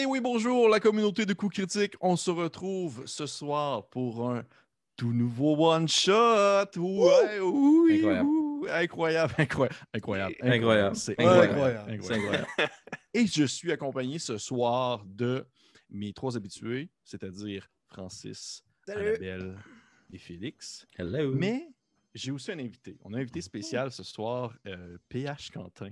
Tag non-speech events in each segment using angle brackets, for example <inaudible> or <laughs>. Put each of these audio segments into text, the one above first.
Et oui, bonjour, la communauté de coups critiques. On se retrouve ce soir pour un tout nouveau one-shot. Ouais, oui, incroyable. incroyable, incroyable, incroyable, Incroyable. C'est incroyable. Incroyable. Et je suis accompagné ce soir de mes trois habitués, c'est-à-dire Francis, Annabelle et Félix. Hello. Mais j'ai aussi un invité. On a un invité spécial ce soir, euh, PH Quentin.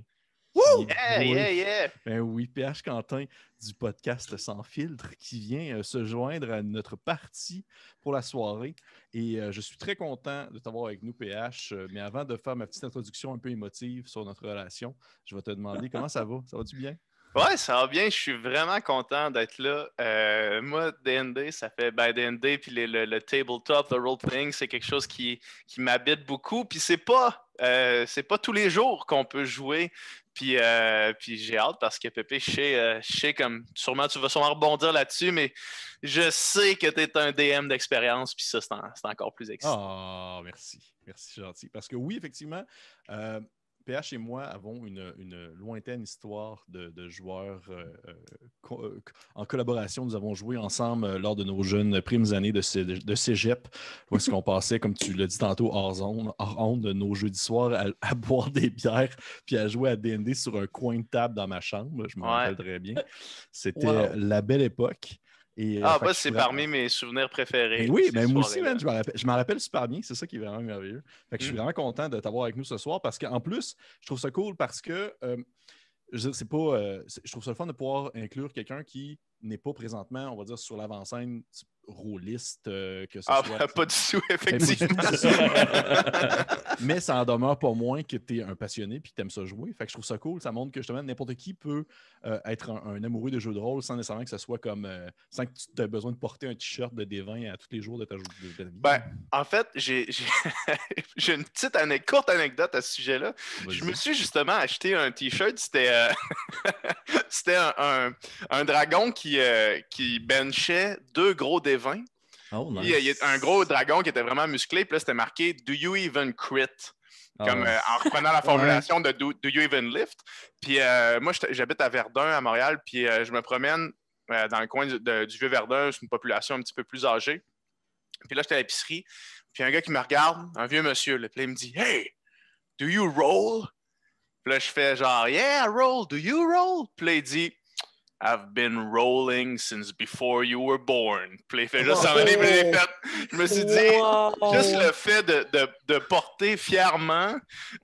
Woo! Yeah, oui, yeah, yeah! ben oui, PH Quentin du podcast Sans filtre qui vient euh, se joindre à notre partie pour la soirée. Et euh, je suis très content de t'avoir avec nous, PH. Euh, mais avant de faire ma petite introduction un peu émotive sur notre relation, je vais te demander comment ça va? Ça va-tu bien? Ouais, ça va bien. Je suis vraiment content d'être là. Euh, moi, DND, ça fait ben, DND puis le, le- le tabletop, le role-playing, c'est quelque chose qui, qui m'habite beaucoup. Puis c'est pas, euh, pas tous les jours qu'on peut jouer. Puis, euh, puis j'ai hâte parce que Pépé, je sais, je sais comme sûrement tu vas sûrement rebondir là-dessus, mais je sais que tu es un DM d'expérience, puis ça, c'est en- c'est encore plus excitant. Ah, merci. Merci, gentil. Parce que oui, effectivement, PH et moi avons une, une lointaine histoire de, de joueurs euh, euh, co- euh, en collaboration. Nous avons joué ensemble lors de nos jeunes primes années de, de cégep, où est-ce qu'on passait, comme tu l'as dit tantôt, hors zone, hors onde, de nos jeudis soirs à, à <laughs> boire des bières puis à jouer à D&D sur un coin de table dans ma chambre. Je me Ouais. rappelle très bien. C'était Wow. la belle époque. Et, euh, Ah, bah, c'est parmi vraiment- mes souvenirs préférés. oui, mais moi aussi, man, je m'en rappelle, super bien. C'est ça qui est vraiment merveilleux. Fait que je suis Mm. vraiment content de t'avoir avec nous ce soir parce qu'en plus, je trouve ça cool parce que euh, je, pas, euh, je trouve ça le fun de pouvoir inclure quelqu'un qui n'est pas présentement, on va dire, sur l'avant-scène rôliste, euh, que ce Ah, soit. <laughs> pas du tout, <laughs> effectivement. <laughs> Mais ça en demeure pas moins que tu es un passionné puis que tu aimes ça jouer. Fait que je trouve ça cool. Ça montre que justement n'importe qui peut euh, être un, un amoureux de jeux de rôle sans nécessairement que ce soit comme euh, sans que tu aies besoin de porter un t-shirt de D20 à tous les jours de ta, de ta vie. Ben, En fait, j'ai une petite ane- courte anecdote à ce sujet-là. Je me suis justement acheté un t-shirt. C'était euh, c'était un, un- un dragon qui, qui benchait deux gros D20. Oh, euh, il y a un gros dragon qui était vraiment musclé. Puis là, c'était marqué Do you even crit? Ah, Comme euh, en reprenant la <laughs> formulation de do, Do you even lift? Puis euh, moi, j'habite à Verdun, à Montréal. Puis euh, je me promène dans le coin du, de- du vieux Verdun. C'est une population un petit peu plus âgée. Puis là, j'étais à l'épicerie. Puis un gars qui me regarde, un vieux monsieur, là, puis là, il me dit Hey, do you roll? Puis là, je fais genre Yeah, I roll. Do you roll? Puis là, il dit I've been rolling since before you were born. Puis là, il fait juste s'en. Puis fait- je me suis dit Wow. Juste le fait de, de- de porter fièrement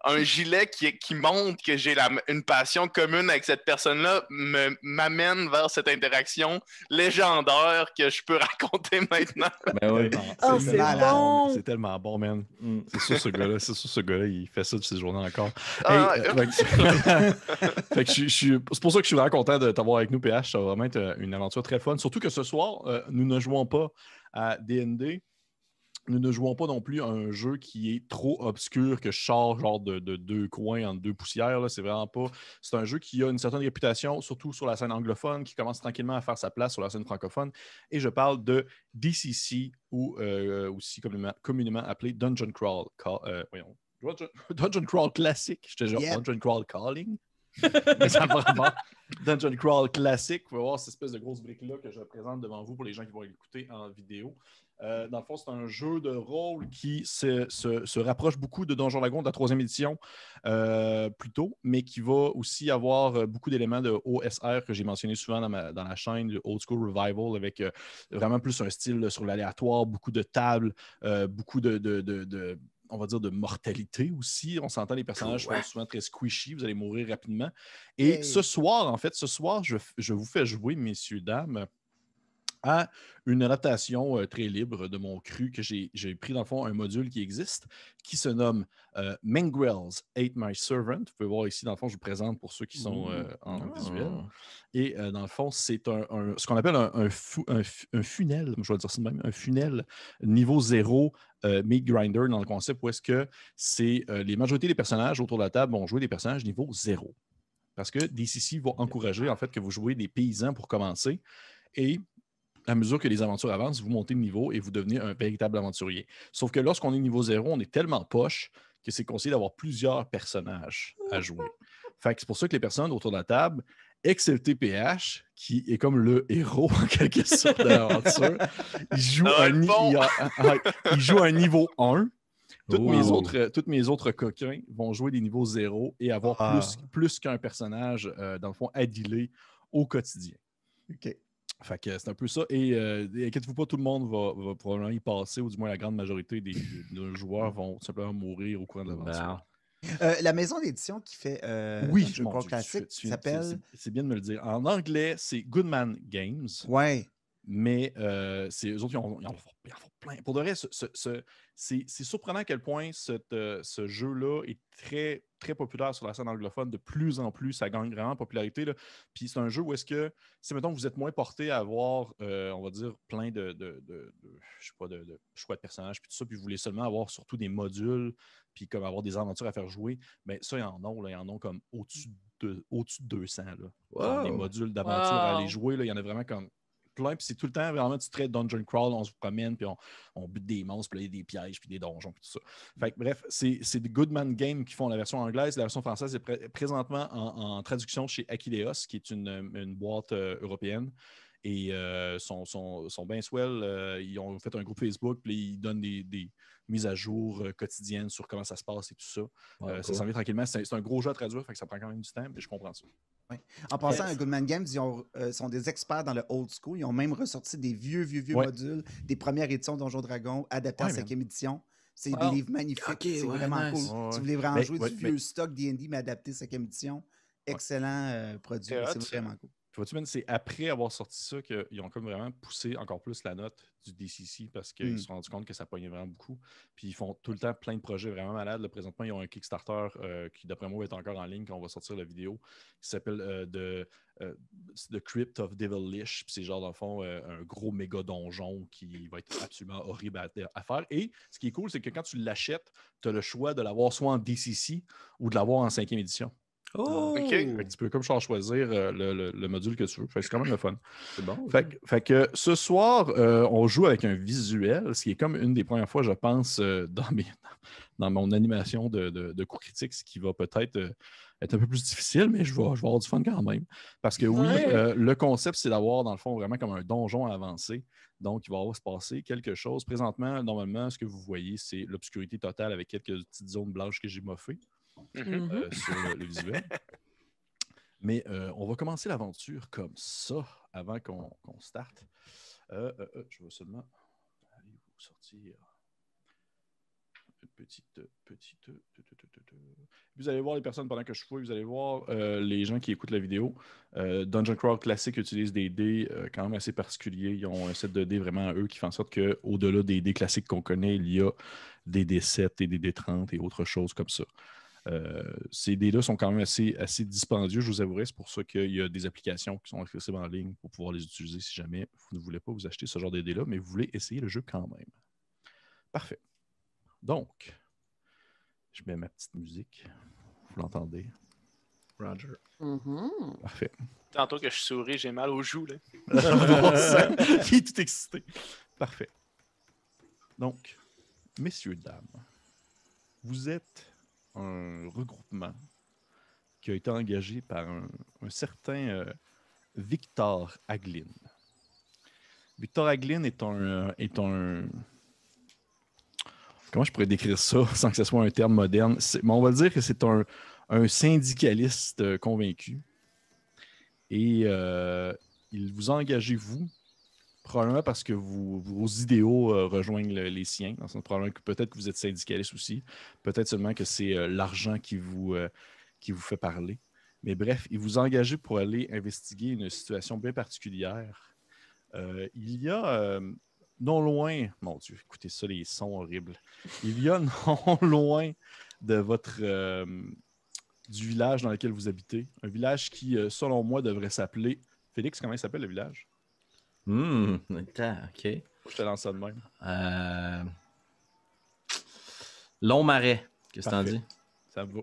un gilet qui, qui montre que j'ai une passion commune avec cette personne-là me- m'amène vers cette interaction légendaire que je peux <laughs> raconter maintenant. Ben oui. Oh, C'est malade. bon. C'est tellement bon, man. Mm. C'est sûr, ce gars-là, c'est sûr, ce gars-là, il fait ça de ses journées encore. Ah, Hey, euh, fait que- <laughs> fait que je suis- je suis- c'est pour ça que je suis vraiment content de t'avoir avec nous, PH. Ça va vraiment être euh, une aventure très fun. Surtout que ce soir, euh, nous ne jouons pas à DND. Nous ne jouons pas non plus à un jeu qui est trop obscur que je sors genre de, de deux coins en deux poussières. C'est vraiment pas. C'est un jeu qui a une certaine réputation, surtout sur la scène anglophone, qui commence tranquillement à faire sa place sur la scène francophone. Et je parle de DCC, ou euh, aussi communément, communément appelé Dungeon Crawl. Ca- euh, voyons. Dungeon, <laughs> Dungeon Crawl classique. J'étais genre Yep. Dungeon Crawl Calling. <laughs> Mais ça vraiment. Dungeon Crawl classique. Vous pouvez voir cette espèce de grosse brique-là que je présente devant vous pour les gens qui vont l'écouter en vidéo. Euh, dans le fond, c'est un jeu de rôle qui se, se- se rapproche beaucoup de Donjon Dragon de la troisième édition euh, plus tôt, mais qui va aussi avoir euh, beaucoup d'éléments de OSR que j'ai mentionné souvent dans, ma- dans la chaîne, le Old School Revival, avec vraiment plus un style sur l'aléatoire, beaucoup de tables, beaucoup de, de- de- de- on va dire, de mortalité aussi. On s'entend, les personnages Ouais. sont souvent très squishy, vous allez mourir rapidement. Et Hey. ce soir, en fait, ce soir, je, je vous fais jouer, messieurs, dames, à une adaptation euh, très libre de mon cru que j'ai pris dans le fond un module qui existe qui se nomme euh, Mangrels Ate My Servant. Vous pouvez voir ici, dans le fond, je vous présente pour ceux qui sont euh, en Ah. visuel. Et dans le fond, c'est un, un- ce qu'on appelle un, un, fou- un fu- un funnel, je vais dire ça de même, un funnel niveau zéro meat grinder dans le concept où est-ce que c'est les majorités des personnages autour de la table vont jouer des personnages niveau zéro. Parce que DCC va encourager en fait que vous jouez des paysans pour commencer. Et à mesure que les aventures avancent, vous montez de niveau et vous devenez un véritable aventurier. Sauf que lorsqu'on est niveau zéro, on est tellement poche que c'est conseillé d'avoir plusieurs personnages à jouer. <laughs> Fait que c'est pour ça que les personnes autour de la table XLTPH, qui est comme le héros en quelque sorte de l'aventure, il, <laughs> joue un le ni- bon. il, a- il joue un niveau 1. Toutes, Oh. mes autres, toutes mes autres coquins vont jouer des niveaux 0 et avoir Ah. plus, plus qu'un personnage, euh, dans le fond, à dealer au quotidien. OK. Fait que c'est un peu ça. Et euh, inquiétez-vous pas, tout le monde va, va probablement y passer, ou du moins la grande majorité des, joueurs vont tout simplement mourir au cours de l'aventure. Euh, la maison d'édition qui fait euh, oui, Crawl Dieu, classique s'appelle. c'est- C'est bien de me le dire. En anglais, c'est Goodman Games, Ouais. mais euh, c'est eux autres, ils en, ils en font, ils en font plein. Pour de vrai, ce- ce- ce- c'est surprenant à quel point cette, euh, ce jeu-là est très, très populaire sur la scène anglophone. De plus en plus, ça gagne vraiment en popularité. là. Puis c'est un jeu où est-ce que, si mettons vous êtes moins porté à avoir, euh, on va dire, plein de, de, de- de- je sais pas, de, de choix de personnages, puis tout ça, puis vous voulez seulement avoir surtout des modules, puis comme avoir des aventures à faire jouer, mais ça, ils en ont, là, ils en ont comme au-dessus de, au-dessus de 200. Là. Genre Wow. modules d'aventure à aller jouer, là, il y en a vraiment comme plein, puis c'est tout le temps vraiment du trait dungeon crawl, on se promène, puis on, on bute des monstres, puis là, il y a des pièges, puis des donjons, puis tout ça. Fait que, bref, c'est des Goodman Games qui font la version anglaise. La version française est pré- présentement en, en traduction chez Aquileos, qui est une, une boîte euh, européenne. Et euh, sont, sont, sont bien swell. euh, ils ont fait un groupe Facebook, puis ils donnent des, des mises à jour quotidiennes sur comment ça se passe et tout ça. Ouais, Euh, Ça s'en vient tranquillement. C'est c'est un gros jeu à traduire, fait que ça prend quand même du temps, mais je comprends ça. En passant, Yes. Goodman Games, ils ont, euh, sont des experts dans le old school. Ils ont même ressorti des vieux, vieux, vieux Ouais. modules, des premières éditions Donjon Dragon, adaptés en cinquième édition. C'est des livres magnifiques. C'est ouais, vraiment nice. cool. Ouais. vous voulez vraiment Mais- jouer du mais- vieux stock D&D, mais adapté cinquième édition, excellent euh, produit. C'est vraiment cool. Puis vois-tu, c'est après avoir sorti ça qu'ils ont comme vraiment poussé encore plus la note du DCC parce qu'ils Mm. se sont rendus compte que ça pognait vraiment beaucoup. Puis ils font tout le temps plein de projets vraiment malades. Là, présentement, ils ont un Kickstarter euh, qui, d'après moi, va être encore en ligne quand on va sortir la vidéo, qui s'appelle euh, The, euh, The Crypt of Devilish. Puis c'est genre, dans le fond, un gros méga donjon qui va être absolument horrible à, à faire. Et ce qui est cool, c'est que quand tu l'achètes, tu as le choix de l'avoir soit en DCC ou de l'avoir en cinquième édition. Oh! Ok. Fait que tu peux comme genre choisir euh, le, le- le module que tu veux. C'est quand même le fun. C'est bon. Fait, que- fait que ce soir, euh, on joue avec un visuel, ce qui est comme une des premières fois, je pense, euh, dans, mes, <laughs> dans mon animation de, de, de coup critique, ce qui va peut-être euh, être un peu plus difficile, mais je vais, je vais avoir du fun quand même. Parce que oui, Ouais. euh, le concept, c'est d'avoir, dans le fond, vraiment comme un donjon avancé. Donc, il va avoir se passer quelque chose. Présentement, normalement, ce que vous voyez, c'est l'obscurité totale avec quelques petites zones blanches que j'ai moffées Mhm. Mhm. euh, sur le, le visuel. <laughs> Mais euh, on va commencer l'aventure comme ça avant qu'on qu'on starte. Euh, euh, euh, je vais seulement aller vous sortir? Une petite. petite tu, tu, tu, tu, tu. Vous allez voir les personnes pendant que je fouille, vous allez voir euh, les gens qui écoutent la vidéo. Euh, Dungeon Crawl Classic utilise des dés euh, quand même assez particuliers. Ils ont un set de dés vraiment à eux qui fait en sorte qu'au-delà des dés classiques qu'on connaît, il y a des D7 et des D30 et autres choses comme ça. Euh, ces dés-là sont quand même assez, assez dispendieux, je vous avouerai. C'est pour ça qu'il y a des applications qui sont accessibles en ligne pour pouvoir les utiliser si jamais vous ne voulez pas vous acheter ce genre de dés-là, mais vous voulez essayer le jeu quand même. Parfait. Donc, je mets ma petite musique. Vous l'entendez? Roger. Mhm. Parfait. Tantôt que je souris, j'ai mal aux joues. Là. <laughs> <laughs> Il est tout excité. Parfait. Donc, messieurs, dames, vous êtes un regroupement qui a été engagé par un, certain euh, Victor Aglin. Victor Aglin est un, euh, est un. Comment je pourrais décrire ça <laughs> sans que ce soit un terme moderne? Mais on va dire que c'est un, syndicaliste euh, convaincu. Et il vous a engagé, vous, probablement parce que vos idéaux euh, rejoignent le- les siens. Dans le probablement que peut-être que vous êtes syndicaliste aussi. Peut-être seulement que c'est euh, l'argent qui vous, euh, qui vous fait parler. Mais bref, il vous a engagé pour aller investiguer une situation bien particulière. Il y a non loin, mon Dieu, écoutez ça, les sons horribles. Il y a <laughs> non loin de votre du village dans lequel vous habitez, un village qui, selon moi, devrait s'appeler. Félix, comment il s'appelle le village? Hum, attends, ok. Je te lance ça de même. Euh... Long marais, qu'est-ce que t'en dis? Ça va.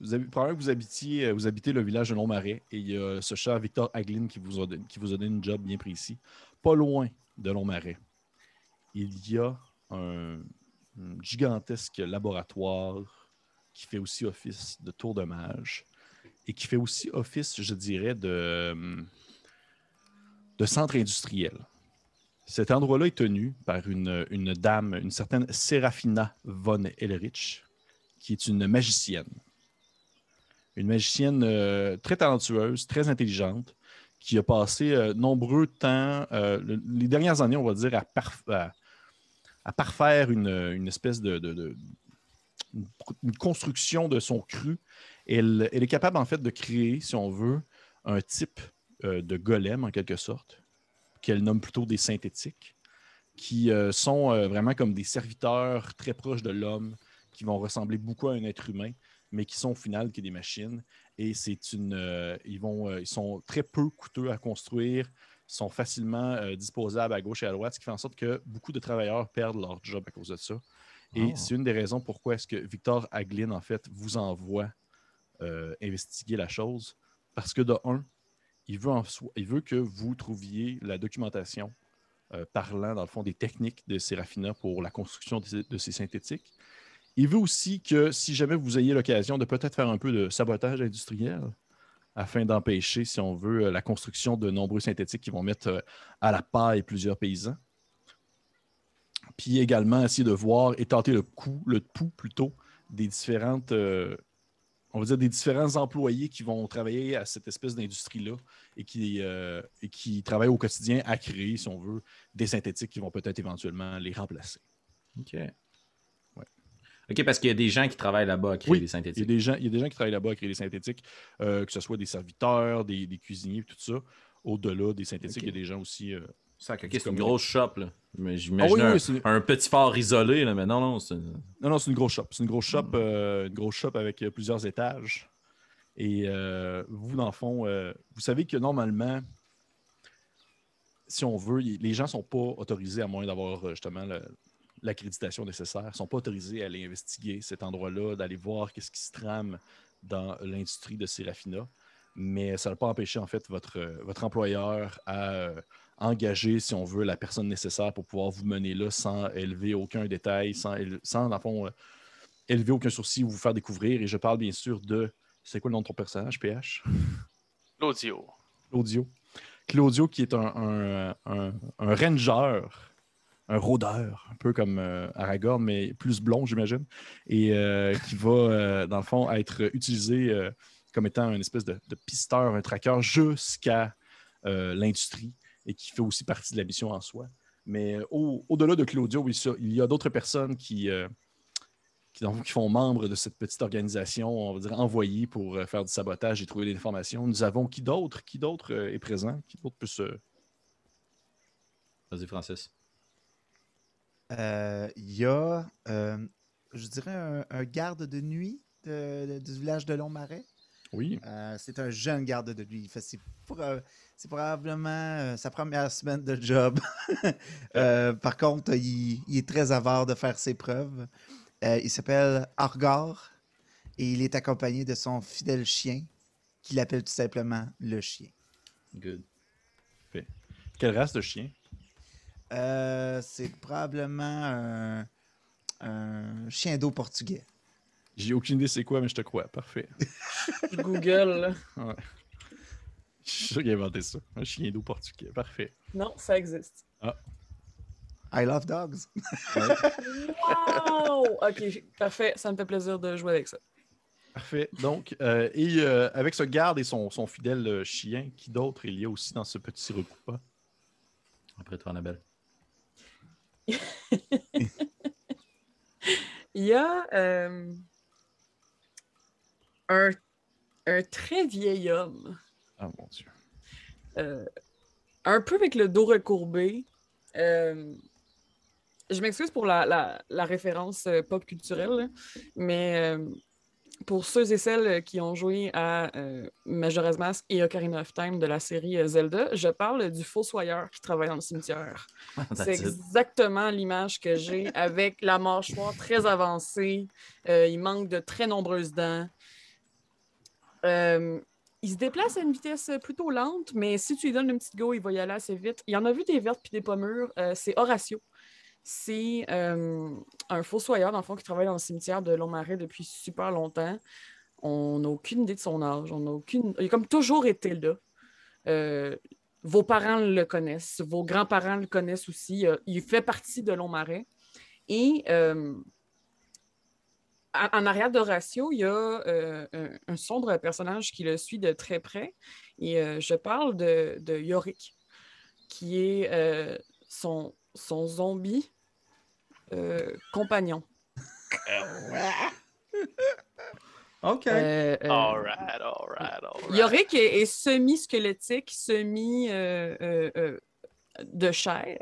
Vous avez, probablement que vous, habitiez, euh, vous habitez le village de Longmarais et il y a ce cher Victor Aglin qui vous, a, qui vous a donné une job bien précis. Pas loin de Longmarais, il y a un, un gigantesque laboratoire qui fait aussi office de tour de mage et qui fait aussi office, je dirais, de, de centre industriel. Cet endroit-là est tenu par une, une dame, une certaine Serafina von Elrich, qui est une magicienne. Une magicienne euh, très talentueuse, très intelligente, qui a passé euh, nombreux temps, euh, le- les dernières années, on va dire, à, parf- à- à parfaire une, une espèce de, une, construction de son cru. Elle est capable, en fait, de créer, si on veut, un type euh, de golem, en quelque sorte, qu'elle nomme plutôt des synthétiques, qui euh, sont euh, vraiment comme des serviteurs très proches de l'homme, qui vont ressembler beaucoup à un être humain, mais qui sont au final que des machines. Et c'est une, ils, vont, ils sont très peu coûteux à construire, sont facilement disposables à gauche et à droite, ce qui fait en sorte que beaucoup de travailleurs perdent leur job à cause de ça. Et Oh. c'est une des raisons pourquoi est-ce que Victor Aglin, en fait, vous envoie euh, investiguer la chose. Parce que de un, il veut, que vous trouviez la documentation euh, parlant, dans le fond, des techniques de Serafina pour la construction de ces, synthétiques. Il veut aussi que, si jamais vous ayez l'occasion de peut-être faire un peu de sabotage industriel, afin d'empêcher, si on veut, euh, la construction de nombreux synthétiques qui vont mettre euh, à la paille plusieurs paysans. Puis également essayer de voir et tenter le coup, le pouls plutôt, des différentes, on va dire des différents employés qui vont travailler à cette espèce d'industrie-là et qui, euh, et qui travaillent au quotidien à créer, si on veut, des synthétiques qui vont peut-être éventuellement les remplacer. OK. OK, parce qu'il y a des gens qui travaillent là-bas à créer Oui, des Il y, a synthétiques. des gens, il y a des gens qui travaillent là-bas à créer des synthétiques, euh, que ce soit des serviteurs, des, des cuisiniers, tout ça. Au-delà des synthétiques, il y a des gens aussi. euh, c'est une commun. grosse shop, là. Mais Ah j'imagine oui, un, petit phare isolé, là, mais non, non, c'est... Non, non, c'est une grosse shop. C'est une grosse shop, euh, une grosse shop avec euh, plusieurs étages. Et euh, vous, dans le fond, vous savez que normalement, si on veut, y- les gens ne sont pas autorisés, à moins d'avoir justement le- l'accréditation nécessaire, ne sont pas autorisés à aller investiguer cet endroit-là, d'aller voir qu'est-ce qui se trame dans l'industrie de Serafina. Mais ça ne va pas empêcher, en fait, votre, votre employeur à engager, si on veut, la personne nécessaire pour pouvoir vous mener là sans élever aucun détail, sans, sans dans le fond, euh, élever aucun sourcil ou vous faire découvrir. Et je parle bien sûr de. C'est quoi le nom de ton personnage, PH L'audio. Claudio. Claudio, qui est un, un- un- un ranger, un rôdeur, un peu comme euh, Aragorn, mais plus blond, j'imagine, et euh, qui va, dans le fond, être utilisé comme étant une espèce de, de pisteur, un traqueur jusqu'à l'industrie et qui fait aussi partie de la mission en soi. Mais euh, au- au-delà de Claudio, oui, ça, il y a d'autres personnes qui, euh, qui, font membre de cette petite organisation, on va dire envoyée pour euh, faire du sabotage et trouver des informations. Nous avons qui d'autre Qui d'autre est présent Qui d'autre peut se. Vas-y, Francis. Euh, Il y a, euh, je dirais, un, un garde de nuit de- de- du village de Longmarais. Oui. C'est un jeune garde de nuit. Fait, C'est proba- c'est probablement euh, sa première semaine de job. <laughs> Euh, par contre, il, il est très avare de faire ses preuves. Euh, il s'appelle Argar et il est accompagné de son fidèle chien qu'il appelle tout simplement le chien. Good. Quelle race de chien? Euh, c'est probablement un, un chien d'eau portugais. J'ai aucune idée c'est quoi, mais je te crois. Parfait. Je <laughs> Google. là. Je suis sûr qu'il a inventé ça. Un chien d'eau portugais. Parfait. Non, ça existe. I love dogs. Wow! <laughs> Ok, parfait. Ça me fait plaisir de jouer avec ça. Parfait. Donc, euh, et euh, avec ce garde et son, son fidèle euh, chien, qui d'autre il y a aussi dans ce petit regroupement? Après toi, Annabelle. <laughs> Il y a euh, un, un très vieil homme, Ah mon Dieu. euh, un peu avec le dos recourbé. Euh, je m'excuse pour la, la- la référence euh, pop culturelle, mais euh, pour ceux et celles qui ont joué à Majora's Mask et Ocarina of Time de la série Zelda, je parle du fossoyeur qui travaille dans le cimetière. That's C'est exactement l'image que j'ai avec la mâchoire très avancée. Il manque de très nombreuses dents. Euh, il se déplace à une vitesse plutôt lente, mais si tu lui donnes une petite go, il va y aller assez vite. Il y en a vu des vertes puis des pommures. Euh, c'est Horatio. C'est euh, un fossoyeur, dans le fond, qui travaille dans le cimetière de Longmarais depuis super longtemps. On n'a aucune idée de son âge. On a aucune. Il a comme toujours été là. Euh, vos parents le connaissent, vos grands-parents le connaissent aussi. Euh, il fait partie de Longmarais. Et euh, en arrière d'Horatio, il y a un, un, sombre personnage qui le suit de très près. Et je parle de, de, Yorick, qui est son, son zombie compagnon. <laughs> OK. Euh, euh, all right, all right, all right. Yorick est, semi-squelettique, semi euh, de chair.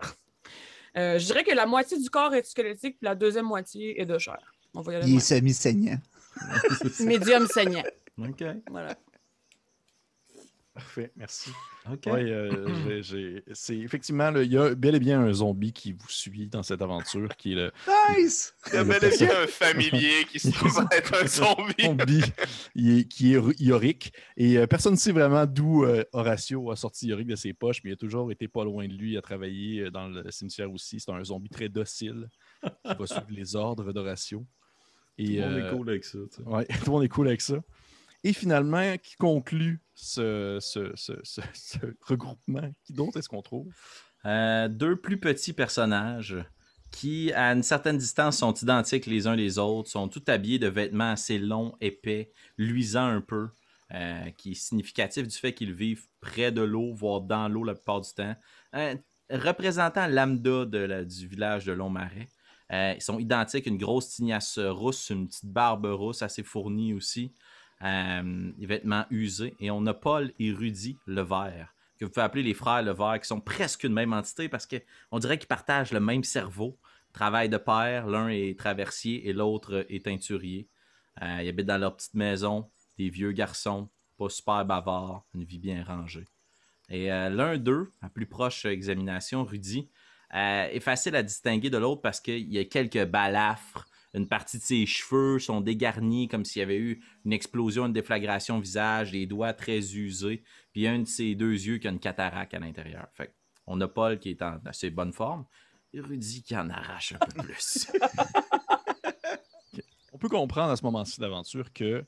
je dirais que la moitié du corps est squelettique, puis la deuxième moitié est de chair. On va y aller Il est semi-saignant. <laughs> Médium saignant. OK. Voilà. Parfait, merci. Oui, euh, <clears throat> c'est effectivement, il y a bel et bien un zombie qui vous suit dans cette aventure qui est le. Nice! Il y a bel et bien un familier qui se trouve être un <laughs> zombie. qui est Yorick. Et euh, personne ne sait vraiment d'où euh, Horatio a sorti Yorick de ses poches, mais il a toujours été pas loin de lui. à travailler dans le cimetière aussi. C'est un zombie très docile qui va suivre les ordres d'Horatio. Tout le monde est cool avec ça. Oui, <laughs> tout le monde est cool avec ça. Et finalement, qui conclut ce, regroupement? Qui d'autre est-ce qu'on trouve? Euh, deux plus petits personnages qui, à une certaine distance, sont identiques les uns les autres, sont tous habillés de vêtements assez longs, épais, luisants un peu, euh, qui est significatif du fait qu'ils vivent près de l'eau, voire dans l'eau la plupart du temps. Représentant lambda de du village de Longmarais. Euh, ils sont identiques, une grosse tignasse rousse, une petite barbe rousse assez fournie aussi. Euh, vêtements usés. Et on a Paul et Rudy Levert, que vous pouvez appeler les frères Levert, qui sont presque une même entité parce qu'on dirait qu'ils partagent le même cerveau. Travail de père, l'un est traversier et l'autre est teinturier. Euh, ils habitent dans leur petite maison, des vieux garçons, pas super bavards, une vie bien rangée. Et l'un d'eux, à plus proche examination, Rudy, est facile à distinguer de l'autre parce qu'il y a quelques balafres, une partie de ses cheveux sont dégarnis comme s'il y avait eu une explosion, une déflagration au visage, les doigts très usés, puis un de ses deux yeux qui a une cataracte à l'intérieur. Fait on a Paul qui est en assez bonne forme, et Rudy qui en arrache un peu <laughs> plus. On peut comprendre à ce moment-ci d'aventure que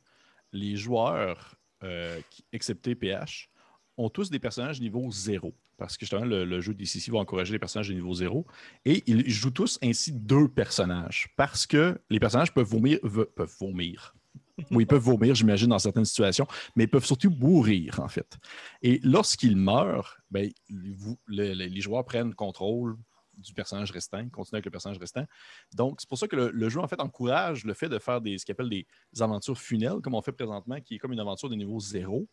les joueurs, euh, excepté PH, ont tous des personnages niveau 0 parce que justement, le, jeu DCC va encourager les personnages de niveau 0. Et ils jouent tous ainsi deux personnages, parce que les personnages peuvent vomir. peuvent vomir. oui, ils peuvent vomir, j'imagine, dans certaines situations, mais ils peuvent surtout mourir, en fait. Et lorsqu'ils meurent, ben, les joueurs prennent contrôle du personnage restant, continuent avec le personnage restant. Donc, c'est pour ça que le, jeu, en fait, encourage le fait de faire des, ce qu'il appelle des aventures funnels, comme on fait présentement, qui est comme une aventure de niveau 0,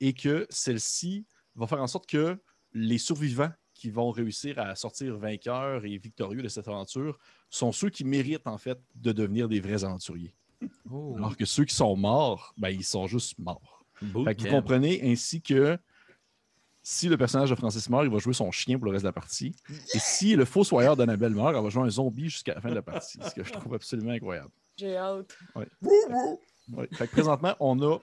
et que celle-ci va faire en sorte que les survivants qui vont réussir à sortir vainqueurs et victorieux de cette aventure sont ceux qui méritent en fait de devenir des vrais aventuriers. Oh. Alors que ceux qui sont morts, ben, ils sont juste morts. vous comprenez ainsi que si le personnage de Francis meurt, il va jouer son chien pour le reste de la partie. Et si le fossoyeur d'Annabelle meurt, elle va jouer un zombie jusqu'à la fin de la partie. Ce que je trouve absolument incroyable. J'ai hâte. présentement, on a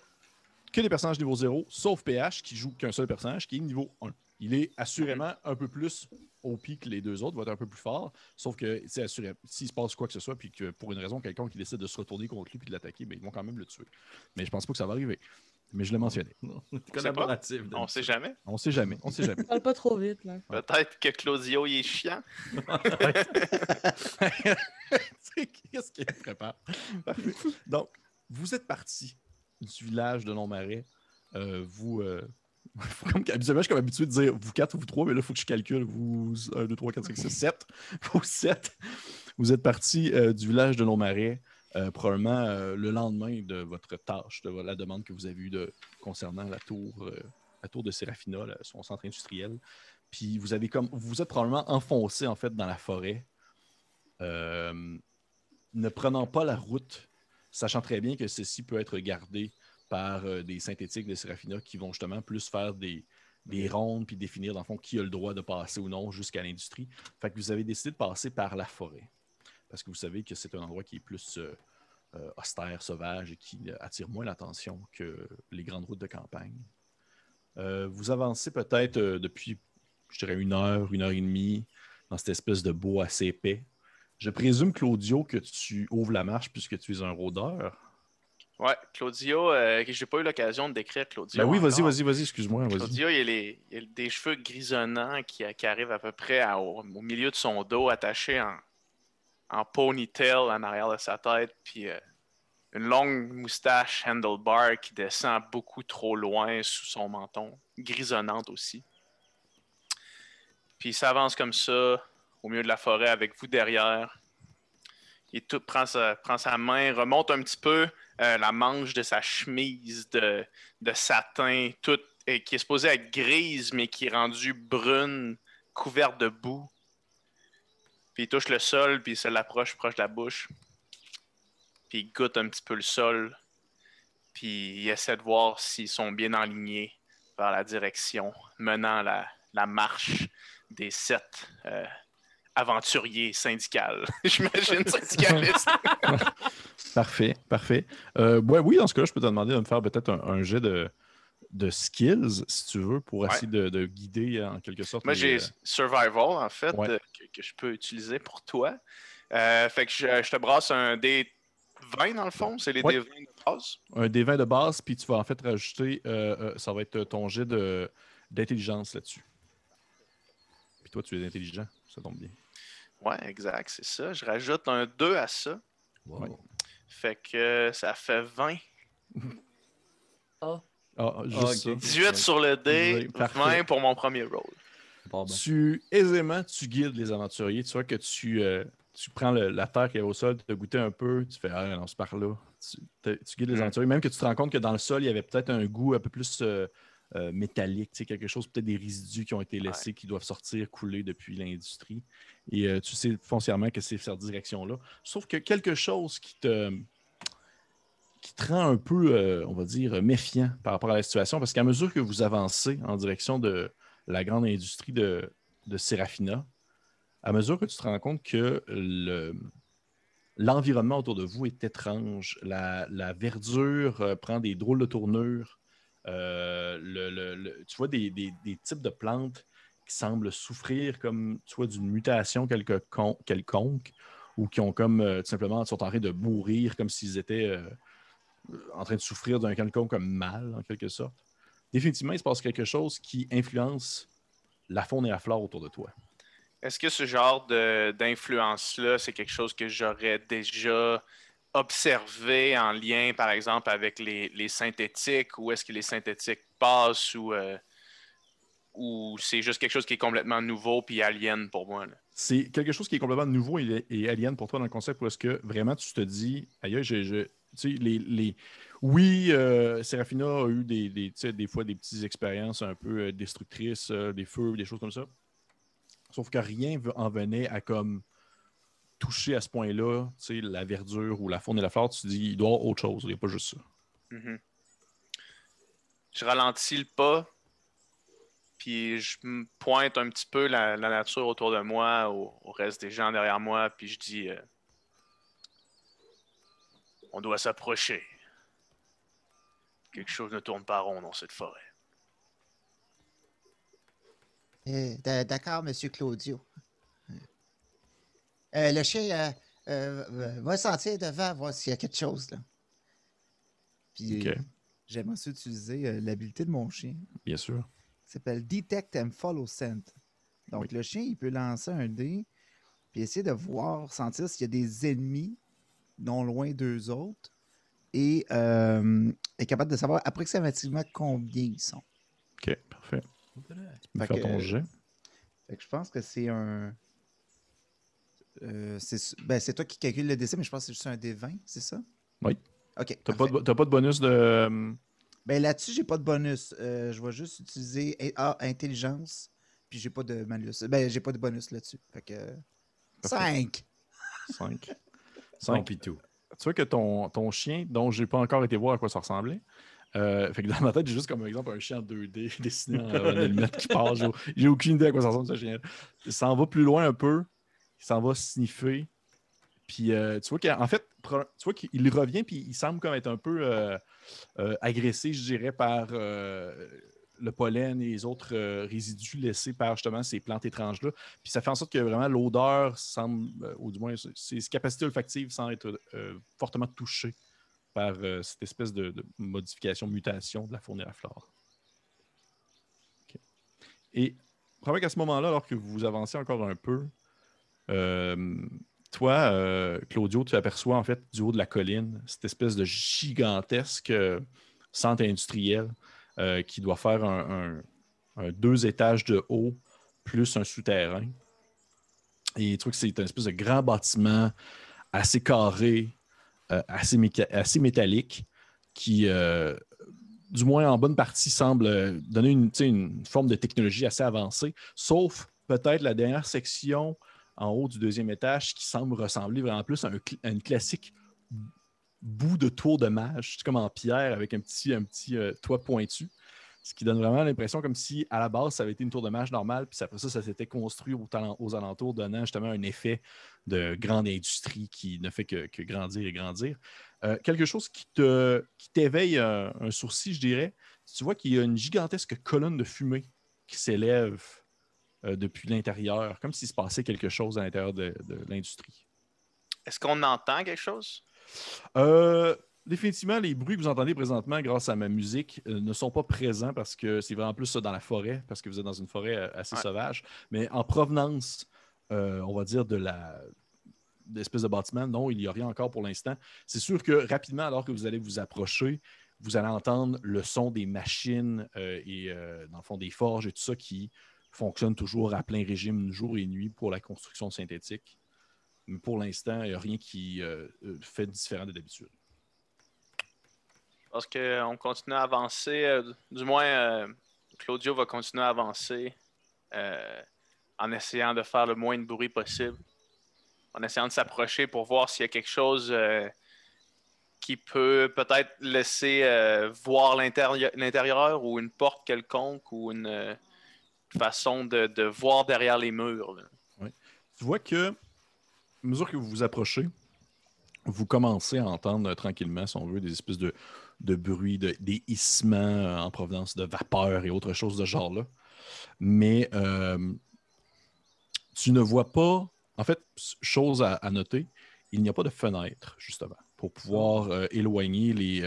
que des personnages niveau 0, sauf PH qui joue qu'un seul personnage qui est niveau 1. Il est assurément un peu plus au pic que les deux autres, va être un peu plus fort. Sauf que s'il se passe quoi que ce soit, puis que pour une raison, quelqu'un qui décide de se retourner contre lui et de l'attaquer, ben, ils vont quand même le tuer. Mais je pense pas que ça va arriver. Mais je l'ai mentionné. Collaboratif. On sait jamais. On sait jamais. On sait jamais. <laughs> Parle pas trop vite, là. Peut-être que Claudio, il est chiant. <laughs> <laughs> Qu'est-ce qu'il prépare? Donc, vous êtes parti du village de Longmarais. Euh, vous, euh, comme, habituellement, je suis comme habitué de dire vous quatre ou vous trois, mais là, il faut que je calcule. Vous 1, 2, 3, 4, 5, 6, 7. Vous 7. Vous êtes parti euh, du village de Longmarais. Euh, probablement euh, le lendemain de votre tâche, de la demande que vous avez eue concernant la tour, la tour de Serafina, son centre industriel. Puis vous avez comme vous êtes probablement enfoncé en fait dans la forêt, ne prenant pas la route, sachant très bien que ceci peut être gardé par euh, des synthétiques de Serafina qui vont justement plus faire des, rondes puis définir dans le fond qui a le droit de passer ou non jusqu'à l'industrie. Fait que vous avez décidé de passer par la forêt parce que vous savez que c'est un endroit qui est plus euh, euh, austère, sauvage et qui attire moins l'attention que les grandes routes de campagne. vous avancez peut-être depuis, je dirais, une heure, une heure et demie dans cette espèce de bois assez épais. Je présume, Claudio, que tu ouvres la marche puisque tu es un rôdeur. Ouais, Claudio, euh, que j'ai pas eu l'occasion de décrire Claudio. Ben oui, vas-y, vas-y, vas-y, excuse-moi. vas-y. Claudio, il a, les- il a des cheveux grisonnants qui, qui arrivent à peu près à- au, au milieu de son dos, attachés en, en ponytail en arrière de sa tête, puis euh, une longue moustache handlebar qui descend beaucoup trop loin sous son menton, grisonnante aussi. Puis il s'avance comme ça au milieu de la forêt avec vous derrière. Il tout, prend, sa, main, remonte un petit peu euh, la manche de sa chemise de, satin, qui est supposée être grise, mais qui est rendue brune, couverte de boue. Puis il touche le sol, puis il se l'approche proche de la bouche. Puis il goûte un petit peu le sol. Puis il essaie de voir s'ils sont bien alignés vers la direction menant la, la marche des sept euh, aventuriers syndicales. <laughs> J'imagine syndicalistes. <laughs> <laughs> Parfait, parfait. Euh, ouais, oui, dans ce cas-là, je peux te demander de me faire peut-être un, un jet de, de skills, si tu veux, pour Ouais. essayer de, de guider en quelque sorte. Moi, j'ai euh, Survival, en fait, Ouais. euh, que, que je peux utiliser pour toi. Euh, fait que je, je te brasse un D20 dans le fond. C'est les Ouais. D20 de base. un des 20 de base, puis tu vas en fait rajouter, euh, euh, ça va être ton jet de- d'intelligence là-dessus. Puis toi, tu es intelligent, ça tombe bien. Ouais, exact, c'est ça. Je rajoute un 2 à ça. Ouais. Fait que ça fait 20. Ah, juste ok. ça. 18 sur le D, Oui, parfait. 20 pour mon premier roll. Bon, ben. Tu aisément, tu guides les aventuriers. Tu vois que tu, euh, tu prends le- la terre qui est au sol, tu as goûté un peu, tu fais Ah non, c'est par là. Tu, te- tu guides les Mm. aventuriers. Même que tu te rends compte que dans le sol, il y avait peut-être un goût un peu plus euh, euh, métallique, quelque chose, peut-être des résidus qui ont été laissés, qui doivent sortir, couler depuis l'industrie. Et euh, tu sais foncièrement que c'est cette direction-là. Sauf que quelque chose qui te qui te rend un peu, euh, on va dire, méfiant par rapport à la situation, parce qu'à mesure que vous avancez en direction de la grande industrie de, de Serafina, à mesure que tu te rends compte que le- l'environnement autour de vous est étrange, la, la verdure euh, prend des drôles de tournures, euh, tu vois des, types de plantes qui semblent souffrir comme tu vois d'une mutation quelconque ou qui ont comme euh, tout simplement sont en train de mourir comme s'ils étaient euh, en train de souffrir d'un quelconque mal en quelque sorte. Définitivement, il se passe quelque chose qui influence la faune et la flore autour de toi. Est-ce que ce genre d'influence-là, c'est quelque chose que j'aurais déjà observé en lien, par exemple, avec les, synthétiques, ou est-ce que les synthétiques passent, ou, euh, ou c'est juste quelque chose qui est complètement nouveau puis alien pour moi? C'est quelque chose qui est complètement nouveau et, alien pour toi dans le concept où est-ce que vraiment tu te dis, sais, les, les- oui, euh, Serafina a eu des, des, fois des petites expériences un peu euh, destructrices, euh, des feux, des choses comme ça. Sauf que rien en venait à comme toucher à ce point-là, tu sais, la verdure ou la faune et la flore. Tu te dis, il doit y avoir autre chose, il n'y a pas juste ça. Mhm. Je ralentis le pas, puis je pointe un petit peu la, la nature autour de moi, au, au reste des gens derrière moi, puis je dis euh, On doit s'approcher. Quelque chose ne tourne pas rond dans cette forêt. Euh, D'accord, Monsieur Claudio. Euh, le chien euh, euh, va sentir devant, voir s'il y a quelque chose. Là. Puis, j'aimerais aussi utiliser euh, l'habilité de mon chien Bien sûr. qui s'appelle Detect and Follow Scent. Donc, Oui. le chien, il peut lancer un dé puis essayer de voir, sentir s'il y a des ennemis non loin d'eux autres et euh, est capable de savoir approximativement combien ils sont. OK, parfait. Tu peux Fait faire que- ton jet. Fait que je pense que c'est un. Euh, c'est ben, c'est toi qui calcule le décès, mais je pense que c'est juste un D20, c'est ça? Oui. OK. Tu n'as parfait. pas, de- t'as pas de bonus de. euh, Ben, là-dessus, j'ai pas de bonus. Euh, je vais juste utiliser A, intelligence, puis j'ai pas de malus. Ben, j'ai pas de bonus là-dessus. Fait que. Parfait. 5. 5. <laughs> Bon, pis tout. tu vois que ton, ton chien, dont j'ai pas encore été voir à quoi ça ressemblait, euh, fait que dans ma tête, j'ai juste comme exemple un chien en 2D <laughs> dessiné en millimètre qui part. J'ai- J'ai aucune idée à quoi ça ressemble ce chien. Il s'en va plus loin un peu, il s'en va sniffer. Puis euh, tu vois qu'en fait, tu vois qu'il revient, puis il semble comme être un peu euh, euh, agressé, je dirais, par le pollen et les autres résidus laissés par justement ces plantes étranges-là. Puis ça fait en sorte que vraiment l'odeur semble, ou du moins ses capacités olfactives semblent être fortement touchées par cette espèce de, modification, mutation de la faune la flore. OK. Et probablement qu'à ce moment-là, alors que vous avancez encore un peu, toi, euh, Claudio, tu aperçois en fait du haut de la colline cette espèce de gigantesque euh, centre industriel euh, qui doit faire un, deux étages de haut plus un souterrain. Et le truc, c'est un espèce de grand bâtiment assez carré, euh, assez, métallique, qui, euh, du moins en bonne partie, semble euh, donner une, tu une forme de technologie assez avancée, sauf peut-être la dernière section en haut du deuxième étage qui semble ressembler vraiment plus à, un une classique bout de tour de mage, comme en pierre avec un petit, un petit euh, toit pointu. Ce qui donne vraiment l'impression comme si, à la base, ça avait été une tour de mage normale, puis après ça, ça s'était construit aux, alentours, donnant justement un effet de grande industrie qui ne fait que, que grandir et grandir. Euh, quelque chose qui te qui t'éveille un, un sourcil, je dirais, tu vois qu'il y a une gigantesque colonne de fumée qui s'élève euh, depuis l'intérieur, comme s'il se passait quelque chose à l'intérieur de, de l'industrie. Est-ce qu'on entend quelque chose? Euh, définitivement, les bruits que vous entendez présentement grâce à ma musique euh, ne sont pas présents parce que c'est vraiment plus ça dans la forêt, parce que vous êtes dans une forêt assez Ouais. sauvage. Mais en provenance, on va dire, de la d'espèce de bâtiment, non, il n'y a rien encore pour l'instant. C'est sûr que rapidement, alors que vous allez vous approcher, vous allez entendre le son des machines euh, et, euh, dans le fond, des forges et tout ça qui fonctionnent toujours à plein régime jour et nuit pour la construction synthétique. Mais pour l'instant, il n'y a rien qui euh, euh, fait différent de d'habitude. Pense qu'on continue à avancer. euh, du moins, euh, Claudio va continuer à avancer en essayant de faire le moins de bruit possible. En essayant de s'approcher pour voir s'il y a quelque chose qui peut peut-être laisser voir l'intérieur ou une porte quelconque ou une façon de, voir derrière les murs. là. Tu vois que, à mesure que vous vous approchez, vous commencez à entendre euh, tranquillement, si on veut, des espèces de, bruits, de- des hissements euh, en provenance de vapeur et autres choses de ce genre-là. Mais euh, tu ne vois pas. En fait, chose à, à noter, il n'y a pas de fenêtre, justement, pour pouvoir éloigner les.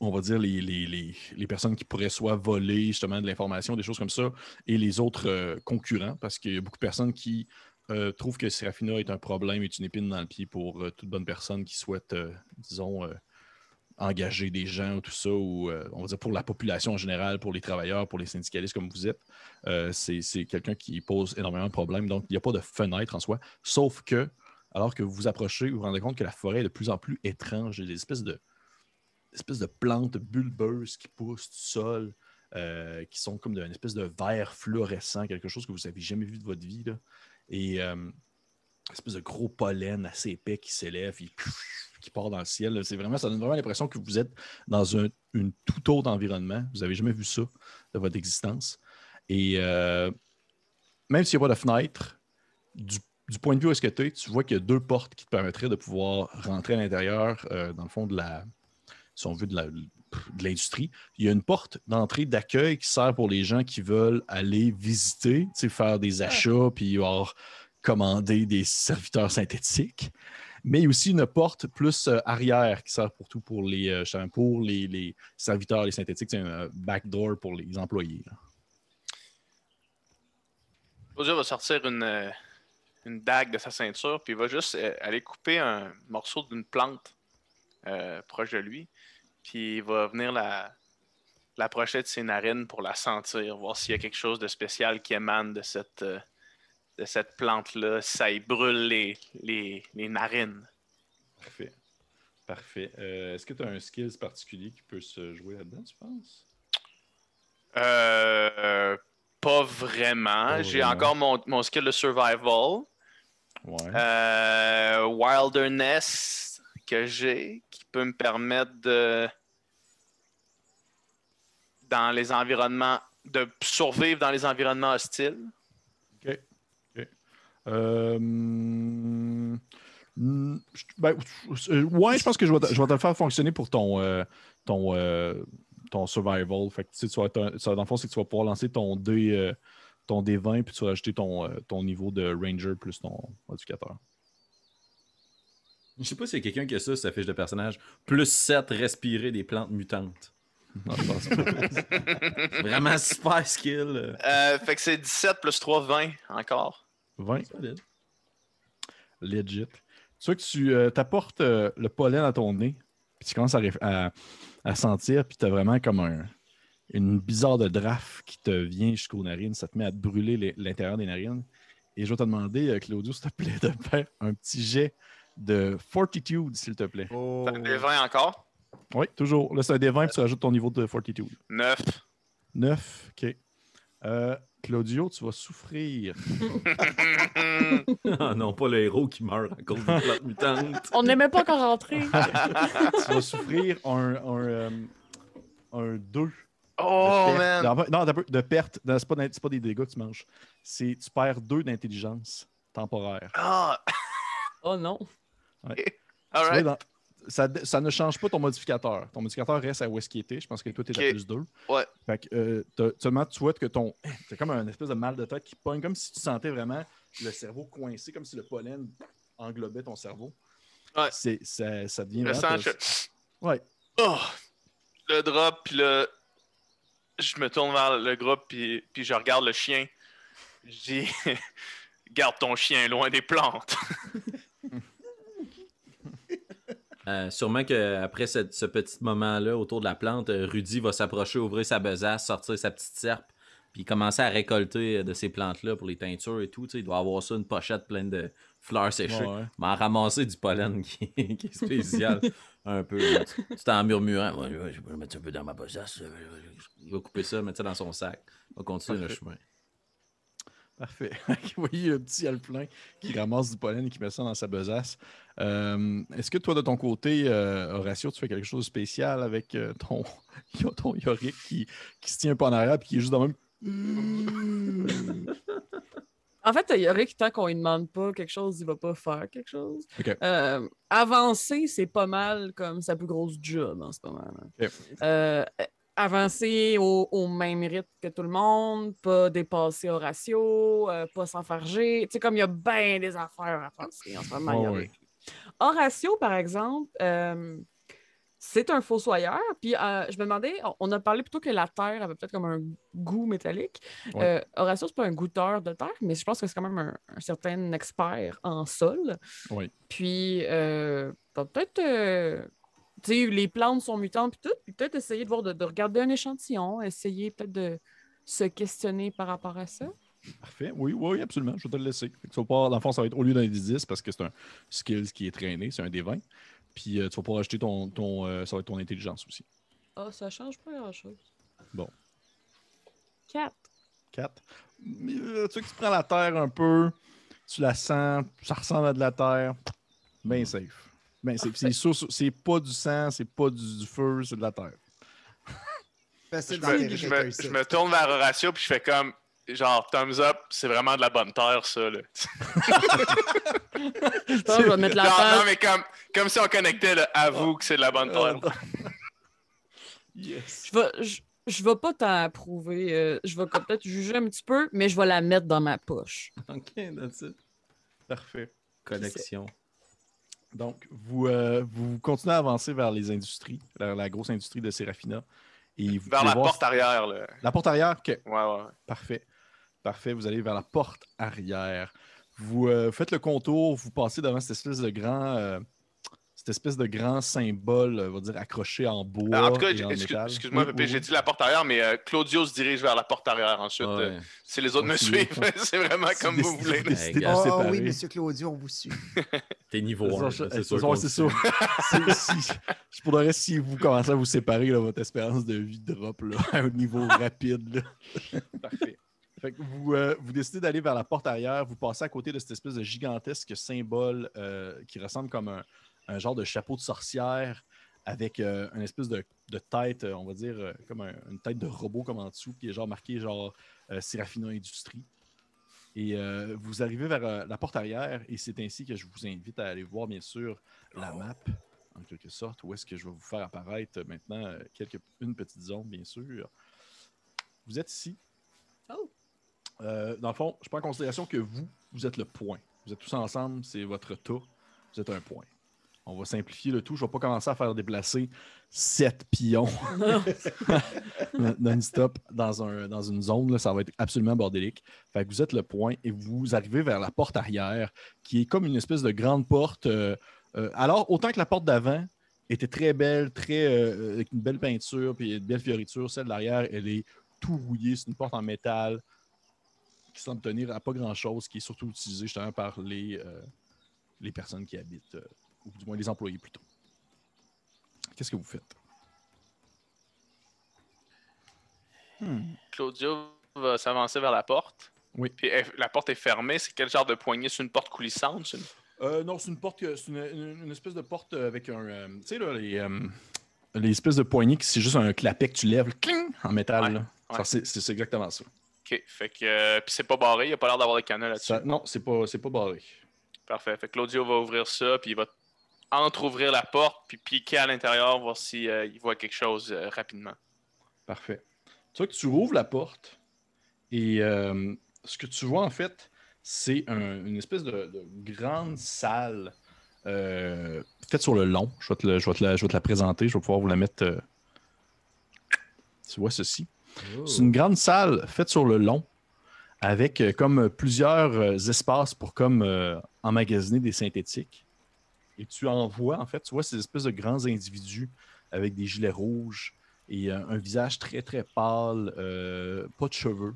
On va dire les, personnes qui pourraient soit voler justement de l'information, des choses comme ça, et les autres euh, concurrents, parce qu'il y a beaucoup de personnes qui euh, trouvent que Serafina est un problème, est une épine dans le pied pour euh, toute bonne personne qui souhaite, disons, engager des gens ou tout ça, ou on va dire pour la population en général, pour les travailleurs, pour les syndicalistes comme vous êtes. C'est c'est quelqu'un qui pose énormément de problèmes. Donc, il n'y a pas de fenêtre en soi. Sauf que, alors que vous vous approchez, vous vous rendez compte que la forêt est de plus en plus étrange. Il y a des espèces de, des espèces de plantes bulbeuses qui poussent du sol, euh, qui sont comme d'une espèce de vert fluorescent, quelque chose que vous n'avez jamais vu de votre vie. là. Et euh, une espèce de gros pollen assez épais qui s'élève et qui part dans le ciel. C'est vraiment, ça donne vraiment l'impression que vous êtes dans un une tout autre environnement. Vous n'avez jamais vu ça de votre existence. Et euh, même s'il n'y a pas de fenêtre, du, point de vue où est-ce que tu es, tu vois qu'il y a deux portes qui te permettraient de pouvoir rentrer à l'intérieur, dans le fond, de la, si on veut, de la- de l'industrie. Il y a une porte d'entrée d'accueil qui sert pour les gens qui veulent aller visiter, tu sais, faire des achats, puis avoir commandé des serviteurs synthétiques. Mais il y a aussi une porte plus euh, arrière qui sert pour tout pour les, euh, pour les, les serviteurs, les synthétiques. C'est un euh, backdoor pour les employés. là. Va sortir une, une dague de sa ceinture, puis il va juste euh, aller couper un morceau d'une plante euh, proche de lui, puis il va venir la l'approcher de ses narines pour la sentir, voir s'il y a quelque chose de spécial qui émane de cette, euh, de cette plante-là, si ça y brûle les, les, les narines. Parfait. Parfait. Euh, Est-ce que tu as un skills particulier qui peut se jouer là-dedans, tu penses? Euh, pas vraiment. J'ai encore mon, mon skill de survival. Ouais. Wilderness que j'ai qui peut me permettre de dans les environnements de survivre dans les environnements hostiles. OK. Euh, ben, euh, ouais, je pense que je vais, te, faire fonctionner pour ton, euh, ton, ton survival. Fait être dans le fond, c'est que tu vas pouvoir lancer ton D, ton D20 puis tu vas ajouter ton, ton niveau de ranger plus ton éducateur. Je sais pas s'il y a quelqu'un qui a ça, sa fiche de personnage. Plus 7, respirer des plantes mutantes. Non, je pense pas. <laughs> Vraiment super skill. Euh, fait que c'est 17 plus 3, 20 encore. 20, Solide. legit. Tu vois que tu euh, t'apportes euh, le pollen à ton nez, puis tu commences à, réf- à- à sentir, puis tu as vraiment comme un, une bizarre de draft qui te vient jusqu'aux narines. Ça te met à te brûler les- l'intérieur des narines. Et je vais te demander, euh, Claudio, s'il te plaît, de faire un petit jet de fortitude, s'il te plaît. Oh. T'as des 20 encore? Oui, toujours. Là, c'est un des 20, puis tu rajoutes ton niveau de fortitude. 9. 9, OK. Euh, Claudio, tu vas souffrir. <laughs> Ah non, pas le héros qui meurt à cause d'une plante mutante. On n'est même pas encore rentré. <laughs> tu vas souffrir un, un, euh, un 2. oh, de man. Non, de perte. C'est pas, pas des dégâts que tu manges. C'est tu perds 2 d'intelligence temporaire. Ah, Oh non. All Tu vois, right. dans- ça, ça ne change pas ton modificateur. Ton modificateur reste à où est-ce qu'il était. Je pense que toi, tu es à Ok. plus 2. Ouais. Fait que euh, seulement tu souhaites que ton. C'est comme un espèce de mal de tête qui pogne, comme si tu sentais vraiment le cerveau coincé, comme si le pollen englobait ton cerveau. Ouais. C'est, ça, ça devient Le vraiment. sang, je... Ouais. Oh, le drop, puis là, je me tourne vers le groupe, puis, puis je regarde le chien. Je dis, <laughs> garde ton chien loin des plantes. <laughs> Euh, sûrement qu'après ce, ce petit moment-là, autour de la plante, euh, Rudy va s'approcher, ouvrir sa besace, sortir sa petite serpe, puis commencer à récolter euh, de ces plantes-là pour les teintures et tout. Il doit avoir ça, une pochette pleine de fleurs séchées. Ouais, ouais. Mais en ramasser du pollen <laughs> qui, qui est spécial <laughs> un peu. t'es en murmurant. Je vais le mettre un peu dans ma besace. Il va couper ça, mettre ça dans son sac. Il va continuer le chemin. Parfait. <laughs> Vous voyez le petit alpelin qui ramasse du pollen et qui met ça dans sa besace. Euh, Est-ce que toi, de ton côté, euh, Horatio, tu fais quelque chose de spécial avec euh, ton, <laughs> ton Yorick qui, qui se tient un peu en arrière et qui est juste dans le même. <laughs> En fait, il y aurait qui, tant qu'on lui demande pas quelque chose, il va pas faire quelque chose. Euh, avancer, c'est pas mal comme sa plus grosse job en ce moment. Avancer au, au même rythme que tout le monde, pas dépasser Horatio, euh, pas s'enfarger. Tu sais, comme il y a bien des affaires à penser en ce moment. Ouais, ouais. Horatio, par exemple, euh, c'est un fossoyeur. Puis euh, je me demandais, on- a parlé plutôt que la terre avait peut-être comme un goût métallique. Ouais. Euh, Horatio, c'est pas un goûteur de terre, mais je pense que c'est quand même un, un certain expert en sol. Oui. Puis euh, peut-être. Euh, tu sais, les plantes sont mutantes, puis tout. Puis peut-être essayer de voir, de, de regarder un échantillon, essayer peut-être de se questionner par rapport à ça. Parfait. Oui, oui, absolument. Je vais te le laisser. Tu vas pouvoir, dans le fond, ça va être au lieu d'un des 10 parce que c'est un skill qui est traîné, c'est un des 20. Puis euh, tu vas pouvoir ajouter ton. ton euh, ça va être ton intelligence aussi. Ah, ça change pas grand-chose. Bon. 4. 4. Mais, euh, tu sais que tu prends la terre un peu, tu la sens, ça ressemble à de la terre. Bien safe. Ben safe. C'est sûr, c'est pas du sang, c'est pas du, du feu, c'est de la terre. <laughs> Facile Je me, je me- ici. je me tourne vers Horatio, puis je fais comme, genre, thumbs up, c'est vraiment de la bonne terre, ça. Là. <laughs> Je pense que je vais mettre la non, terre. non, mais comme, comme si on connectait, là, avoue que c'est de la bonne terre. <laughs> yes. Je vais, je, je vais pas t'en approuver. euh, je vais peut-être juger un petit peu, mais je vais la mettre dans ma poche. Ok, that's it. Parfait. Connexion. Donc, vous, euh, vous continuez à avancer vers les industries, vers la grosse industrie de Serafina. Et vous Vers la voir- porte arrière, là. La porte arrière, ok. Ouais, ouais. Parfait. Parfait. Vous allez vers la porte arrière. Vous euh, faites le contour, vous passez devant cette espèce de grand, euh, cette espèce de grand symbole, on va dire, accroché en bois. en tout cas, excuse- excuse-moi, Oui, Pépé, oui, j'ai dit la porte arrière, mais euh, Claudio se dirige vers la porte arrière ensuite. Ouais. euh, si les autres me suivent, <laughs> c'est vraiment comme vous voulez. Oh, séparer. oui, monsieur Claudio, on vous suit. <laughs> T'es niveau C'est 1. ça, c'est ça, <laughs> c'est si- Je pourrais, si vous commencez à vous séparer, là, votre espérance de vie drop là, à un niveau rapide. là. Parfait. Fait que vous, euh, vous décidez d'aller vers la porte arrière, vous passez à côté de cette espèce de gigantesque symbole euh, qui ressemble comme un, un genre de chapeau de sorcière avec euh, une espèce de, de tête, euh, on va dire, euh, comme un- une tête de robot comme en dessous, qui est genre marqué genre euh, Serafina Industrie. Et euh, vous arrivez vers euh, la porte arrière et c'est ainsi que je vous invite à aller voir, bien sûr, la map, en quelque sorte, où est-ce que je vais vous faire apparaître maintenant quelques, une petite zone, bien sûr. Vous êtes ici. Oh. Euh, dans le fond, je prends en considération que vous, vous êtes le point. Vous êtes tous ensemble, c'est votre tas. Vous êtes un point. On va simplifier le tout. Je ne vais pas commencer à faire déplacer sept pions <laughs> non-stop dans, un, dans une zone. Là, ça va être absolument bordélique. Fait que vous êtes le point et vous arrivez vers la porte arrière, qui est comme une espèce de grande porte. euh, euh, alors, autant que la porte d'avant était très belle, très, euh, avec une belle peinture, puis une belle fioriture, celle de l'arrière, elle est tout rouillée. C'est une porte en métal qui semble tenir à pas grand-chose, qui est surtout utilisée justement par les, les personnes qui habitent, ou du moins les employés plutôt. Qu'est-ce que vous faites? Claudio va s'avancer vers la porte. Oui. Puis la porte est fermée. C'est quel genre de poignée? C'est une porte coulissante? une- Euh, non, c'est une porte, c'est une, une- une espèce de porte avec un. euh, tu sais, là, les, euh, les espèces de poignées qui c'est juste un clapet que tu lèves, cling, en métal. Ouais, ouais. C'est, exactement ça. OK. Fait que. euh, puis c'est pas barré. Il n'y a pas l'air d'avoir de canon là-dessus. Non, c'est pas, pas barré. Parfait. Fait que Claudio va ouvrir ça. Puis il va entre-ouvrir la porte. Puis piquer à l'intérieur. Voir s'il il voit quelque chose euh, rapidement. Parfait. Tu vois que tu rouvres la porte et euh, ce que tu vois en fait, c'est un- une espèce de, de grande salle euh, faite sur le long. Je vais, te le- je, vais te la, je vais te la présenter. Je vais pouvoir vous la mettre. euh, Tu vois ceci. C'est une grande salle faite sur le long avec euh, comme plusieurs euh, espaces pour comme euh, emmagasiner des synthétiques. Et tu en vois, en fait, tu vois ces espèces de grands individus avec des gilets rouges et euh, un visage très très pâle, euh, pas de cheveux,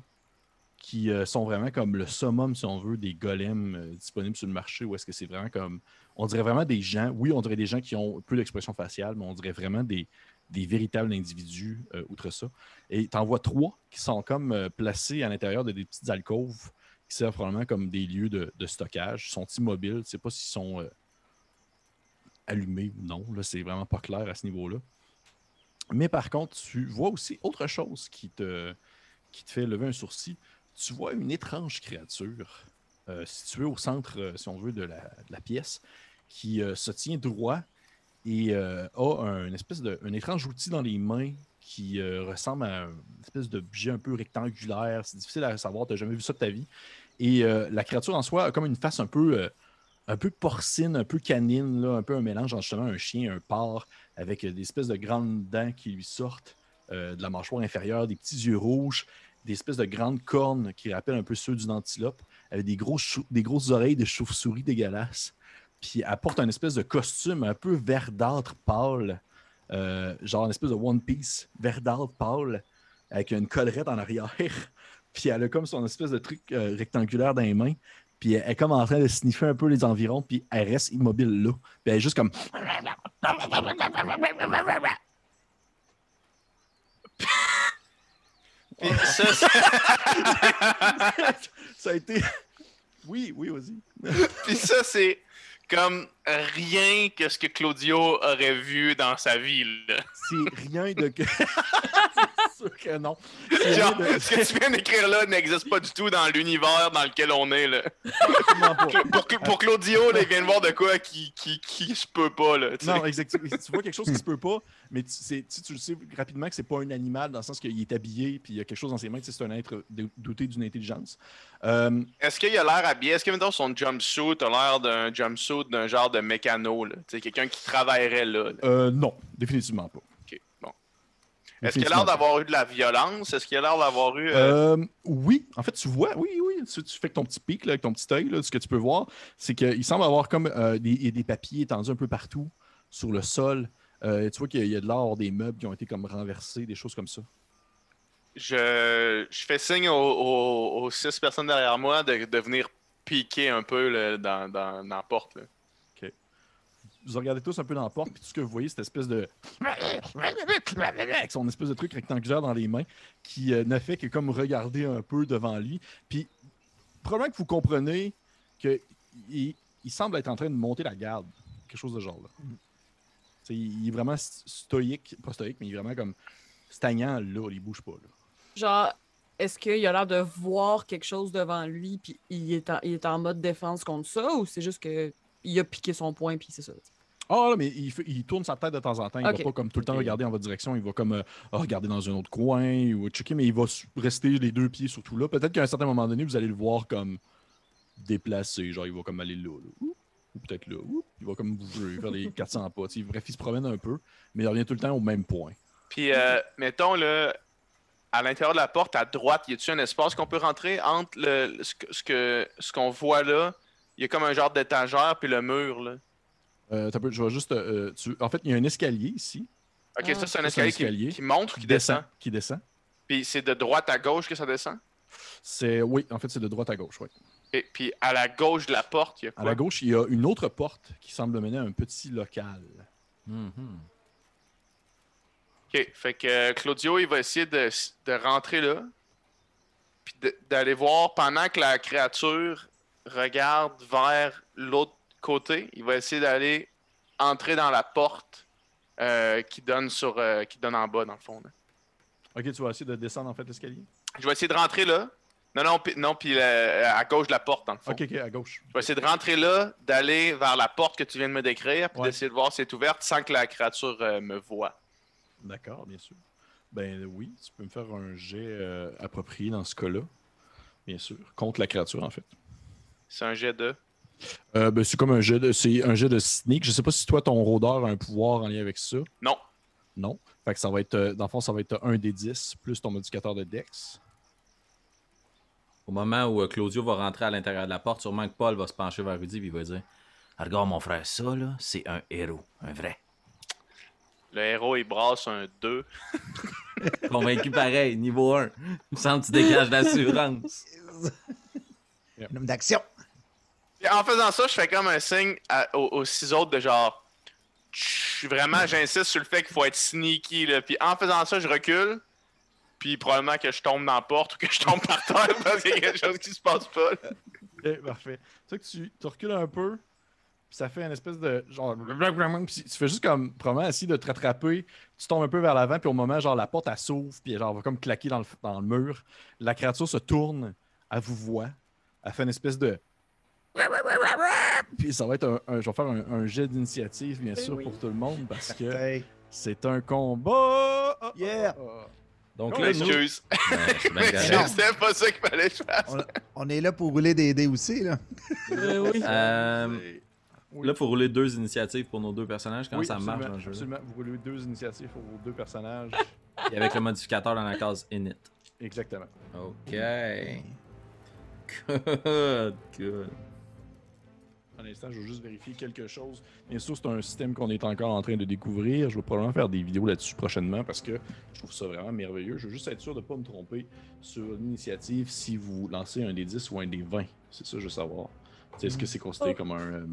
qui euh, sont vraiment comme le summum, si on veut, des golems disponibles sur le marché, ou est-ce que c'est vraiment comme. On dirait vraiment des gens, oui, on dirait des gens qui ont peu d'expression faciale, mais on dirait vraiment des, des véritables individus, outre ça. Et tu en vois trois qui sont comme placés à l'intérieur de des petites alcôves qui servent probablement comme des lieux de, de stockage. Ils sont immobiles. Je ne sais pas s'ils sont allumés ou non. Là, c'est vraiment pas clair à ce niveau-là. Mais par contre, tu vois aussi autre chose qui te, fait lever un sourcil. Tu vois une étrange créature euh, située au centre, euh, si on veut, de la, pièce, qui euh, se tient droit et a espèce de, un étrange outil dans les mains qui ressemble à une espèce d'objet un peu rectangulaire. C'est difficile à savoir, tu n'as jamais vu ça de ta vie. Et la créature en soi a comme une face un peu, un peu porcine, un peu canine, un peu un mélange entre justement un chien un porc, avec euh, des espèces de grandes dents qui lui sortent euh, de la mâchoire inférieure, des petits yeux rouges, des espèces de grandes cornes qui rappellent un peu ceux d'une antilope, avec des, grosses oreilles de chauve-souris dégueulasses. Puis elle porte un espèce de costume un peu verdâtre pâle, euh, genre une espèce de One Piece verdâtre pâle, avec une collerette en arrière. <laughs> Puis elle a comme son espèce de truc rectangulaire dans les mains. Puis elle est comme en train de sniffer un peu les environs, puis elle reste immobile là. Puis elle est juste comme. Puis ça, c'est- <laughs> Ça a été. Oui, oui, vas-y. puis ça, c'est comme rien que ce que Claudio aurait vu dans sa vie. là. C'est rien de. <laughs> que- C'est sûr que non. <laughs> Genre, de- ce que tu viens d'écrire là n'existe pas du tout dans l'univers dans lequel on est. Là. Pour, pour Claudio, là, il vient de voir de quoi qui, qui, qui se peut pas. Là, tu. Non, exactement. Tu vois quelque chose qui se peut pas, mais tu, tu, le sais rapidement que c'est pas un animal dans le sens qu'il est habillé puis il y a quelque chose dans ses mains. C'est un être doté d'une intelligence. Euh, Est-ce qu'il a l'air habillé? Est-ce que mettons, son jumpsuit a l'air d'un jumpsuit d'un genre de mécano? Quelqu'un qui travaillerait là. là. euh, non, définitivement pas. Est-ce qu'il a l'air d'avoir eu de la violence? Est-ce qu'il a l'air d'avoir eu. euh, Euh, oui, en fait, tu vois, oui, oui, tu, tu fais que ton petit pic là, avec ton petit œil, là, ce que tu peux voir, c'est qu'il semble avoir comme euh, des, des papiers étendus un peu partout sur le sol. Tu vois qu'il y a- il y a de l'or, des meubles qui ont été comme renversés, des choses comme ça. je, je fais signe aux, aux- aux six personnes derrière moi de, de venir piquer un peu là, dans, dans, dans la porte. là. Vous regardez tous un peu dans la porte, puis tout ce que vous voyez, c'est cette espèce de. avec son espèce de truc rectangulaire dans les mains, qui euh, ne fait que comme regarder un peu devant lui. Puis, probablement que vous comprenez qu'il il semble être en train de monter la garde. Quelque chose de genre là. Sais, Il est vraiment st- stoïque, pas stoïque, mais il est vraiment comme stagnant là, il bouge pas. Là. Genre, est-ce qu'il a l'air de voir quelque chose devant lui, puis il est en, il est en mode défense contre ça, ou c'est juste que il a piqué son point, puis c'est ça? Ah là, mais il, fait- il tourne sa tête de temps en temps. Il Ok. va pas comme tout le temps regarder en votre direction. Il va comme euh, regarder dans un autre coin ou checker, mais il va rester les deux pieds surtout là. Peut-être qu'à un certain moment donné, vous allez le voir comme déplacé. Genre, il va comme aller là. là. Ou peut-être là. Oup, il va comme bouger, faire les <laughs> 400 pas. Bref, il se promène un peu, mais il revient tout le temps au même point. Puis, euh, mettons, là, à l'intérieur de la porte, à droite, y a-t-il un espace qu'on peut rentrer entre le, ce que- ce que ce qu'on voit là? Il y a comme un genre d'étagère, puis le mur, là. Euh, t'as peu, je vais juste. euh, tu- En fait, il y a un escalier ici. Ok, Ah. ça, c'est un Ça, c'est un escalier, qui- escalier Qui, monte ou qui descend? Qui descend. Puis c'est de droite à gauche que ça descend? C'est. Oui, en fait, c'est de droite à gauche, oui. Et puis à la gauche de la porte, il y a À quoi? la gauche, il y a une autre porte qui semble mener à un petit local. Mhm. Ok, fait que euh, Claudio, il va essayer de, de rentrer là, puis de- d'aller voir pendant que la créature regarde vers l'autre côté, il va essayer d'aller entrer dans la porte euh, qui donne sur euh, qui donne en bas dans le fond. là. Ok, tu vas essayer de descendre en fait l'escalier? Je vais essayer de rentrer là. Non, non, puis, non, puis euh, à gauche de la porte dans le fond. Ok, ok, à gauche. Je vais essayer de rentrer là, d'aller vers la porte que tu viens de me décrire, puis Ouais. d'essayer de voir si elle est ouverte sans que la créature euh, me voie. D'accord, bien sûr. Ben oui, tu peux me faire un jet approprié dans ce cas-là. Bien sûr. Contre la créature, en fait. C'est un jet de? Euh, ben, c'est comme un jet de. C'est un jet de sneak. Je sais pas si toi, ton rôdeur a un pouvoir en lien avec ça. Non. Non. Fait que ça va être. euh, Dans le fond, ça va être un des 10 plus ton modificateur de Dex. Au moment où euh, Claudio va rentrer à l'intérieur de la porte, sûrement que Paul va se pencher vers Rudy et il va dire Ah, Regarde mon frère, ça là, c'est un héros, un vrai. Le héros, il brasse un 2. <laughs> Convaincu pareil, niveau 1. Il me semble que tu dégages l'assurance. <laughs> Un homme d'action. En faisant ça, je fais comme un signe à- aux, aux six autres de genre. Tch, Vraiment, j'insiste sur le fait qu'il faut être sneaky. Là. Puis en faisant ça, je recule. Puis probablement que je tombe dans la porte ou que je tombe par terre <laughs> parce qu'il y a quelque chose qui se passe pas. là. Ok, parfait. Tu sais que tu, tu recules un peu, puis ça fait une espèce de genre. puis tu fais juste comme probablement essayer de te rattraper. Tu tombes un peu vers l'avant, puis au moment, genre la porte elle s'ouvre, puis genre elle va comme claquer dans le, dans le mur. La créature se tourne, elle vous voit, elle fait une espèce de. Puis ça va être un. un- je vais faire un, un jet d'initiative, bien Eh sûr, oui. pour tout le monde, parce que Hey. c'est un combat. Ah, Yeah. ah. Donc Oh, là, nous. Excuse. <laughs> Ben, c'est Mais <laughs> correct. C'était pas ça qu'il fallait que je fasse. On, on est là pour rouler des dés aussi, là. Euh, oui. <laughs> Euh, C'est- oui. Là, il faut rouler deux initiatives pour nos deux personnages. Comment Oui, ça marche absolument, dans le jeu? Absolument. Vous roulez deux initiatives pour vos deux personnages. Et avec le modificateur dans la case init. Exactement. Ok. <laughs> Un instant, je veux juste vérifier quelque chose. Bien sûr, c'est un système qu'on est encore en train de découvrir. Je vais probablement faire des vidéos là-dessus prochainement parce que je trouve ça vraiment merveilleux. Je veux juste être sûr de ne pas me tromper sur l'initiative si vous lancez un des 10 ou un des 20. C'est ça je veux savoir. Est-ce que c'est considéré Oh. comme un. euh,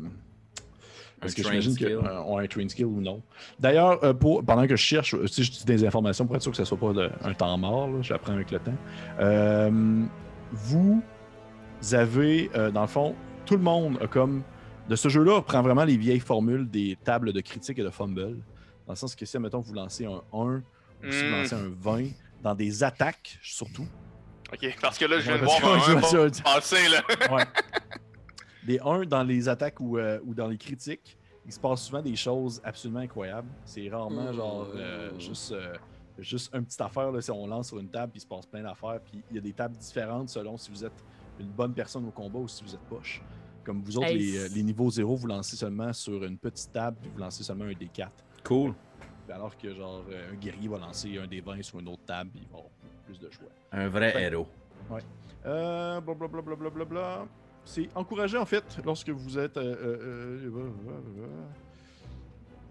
Est-ce que j'imagine qu'on a un train skill ou non? D'ailleurs, euh, pendant que je cherche, euh, si je dis des informations pour être sûr que ce soit pas de- un temps mort, là, je l'apprends avec le temps. Euh, vous avez, euh, dans le fond, tout le monde a comme. De ce jeu-là, on prend vraiment les vieilles formules des tables de critique et de fumble. Dans le sens que si, mettons, vous lancez un 1 ou si vous Hmm. lancez un 20, dans des attaques surtout. Ok, parce que là, je viens de voir un je- bon je- passer, là. <laughs> Ouais. des 1 dans les attaques ou, euh, ou dans les critiques, il se passe souvent des choses absolument incroyables. C'est rarement genre euh, juste, euh, juste une petite affaire. Là, si on lance sur une table, puis il se passe plein d'affaires. Puis il y a des tables différentes selon si vous êtes une bonne personne au combat ou si vous êtes poche. Comme vous autres, Hey. les, euh, les niveaux 0, vous lancez seulement sur une petite table, puis vous lancez seulement un des 4. Cool. Alors que genre euh, un guerrier va lancer un des 20 sur une autre table, puis il va avoir plus de choix. Un vrai Ouais. héros. Euh, blablabla. Bla, bla, bla, bla. C'est encouragé en fait lorsque vous êtes. euh, euh, euh, euh,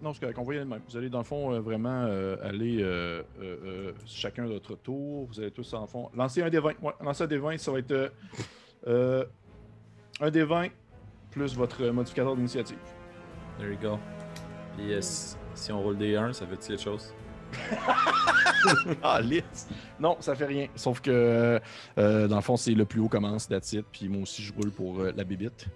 non, c'est correct, on va y aller de même. Vous allez dans le fond euh, vraiment euh, aller euh, euh, euh, chacun de votre tour. Vous allez tous en fond. Lancer un des 20. Ouais, lancer un des 20, ça va être euh, euh, un des 20 plus votre modificateur d'initiative. There you go. Puis euh, si, si on roule des 1, ça fait-tu quelque chose? <laughs> Ah, lit! Non, ça fait rien. Sauf que, euh, dans le fond, c'est le plus haut commence, that's it. Puis moi aussi, je roule pour euh, la bébite.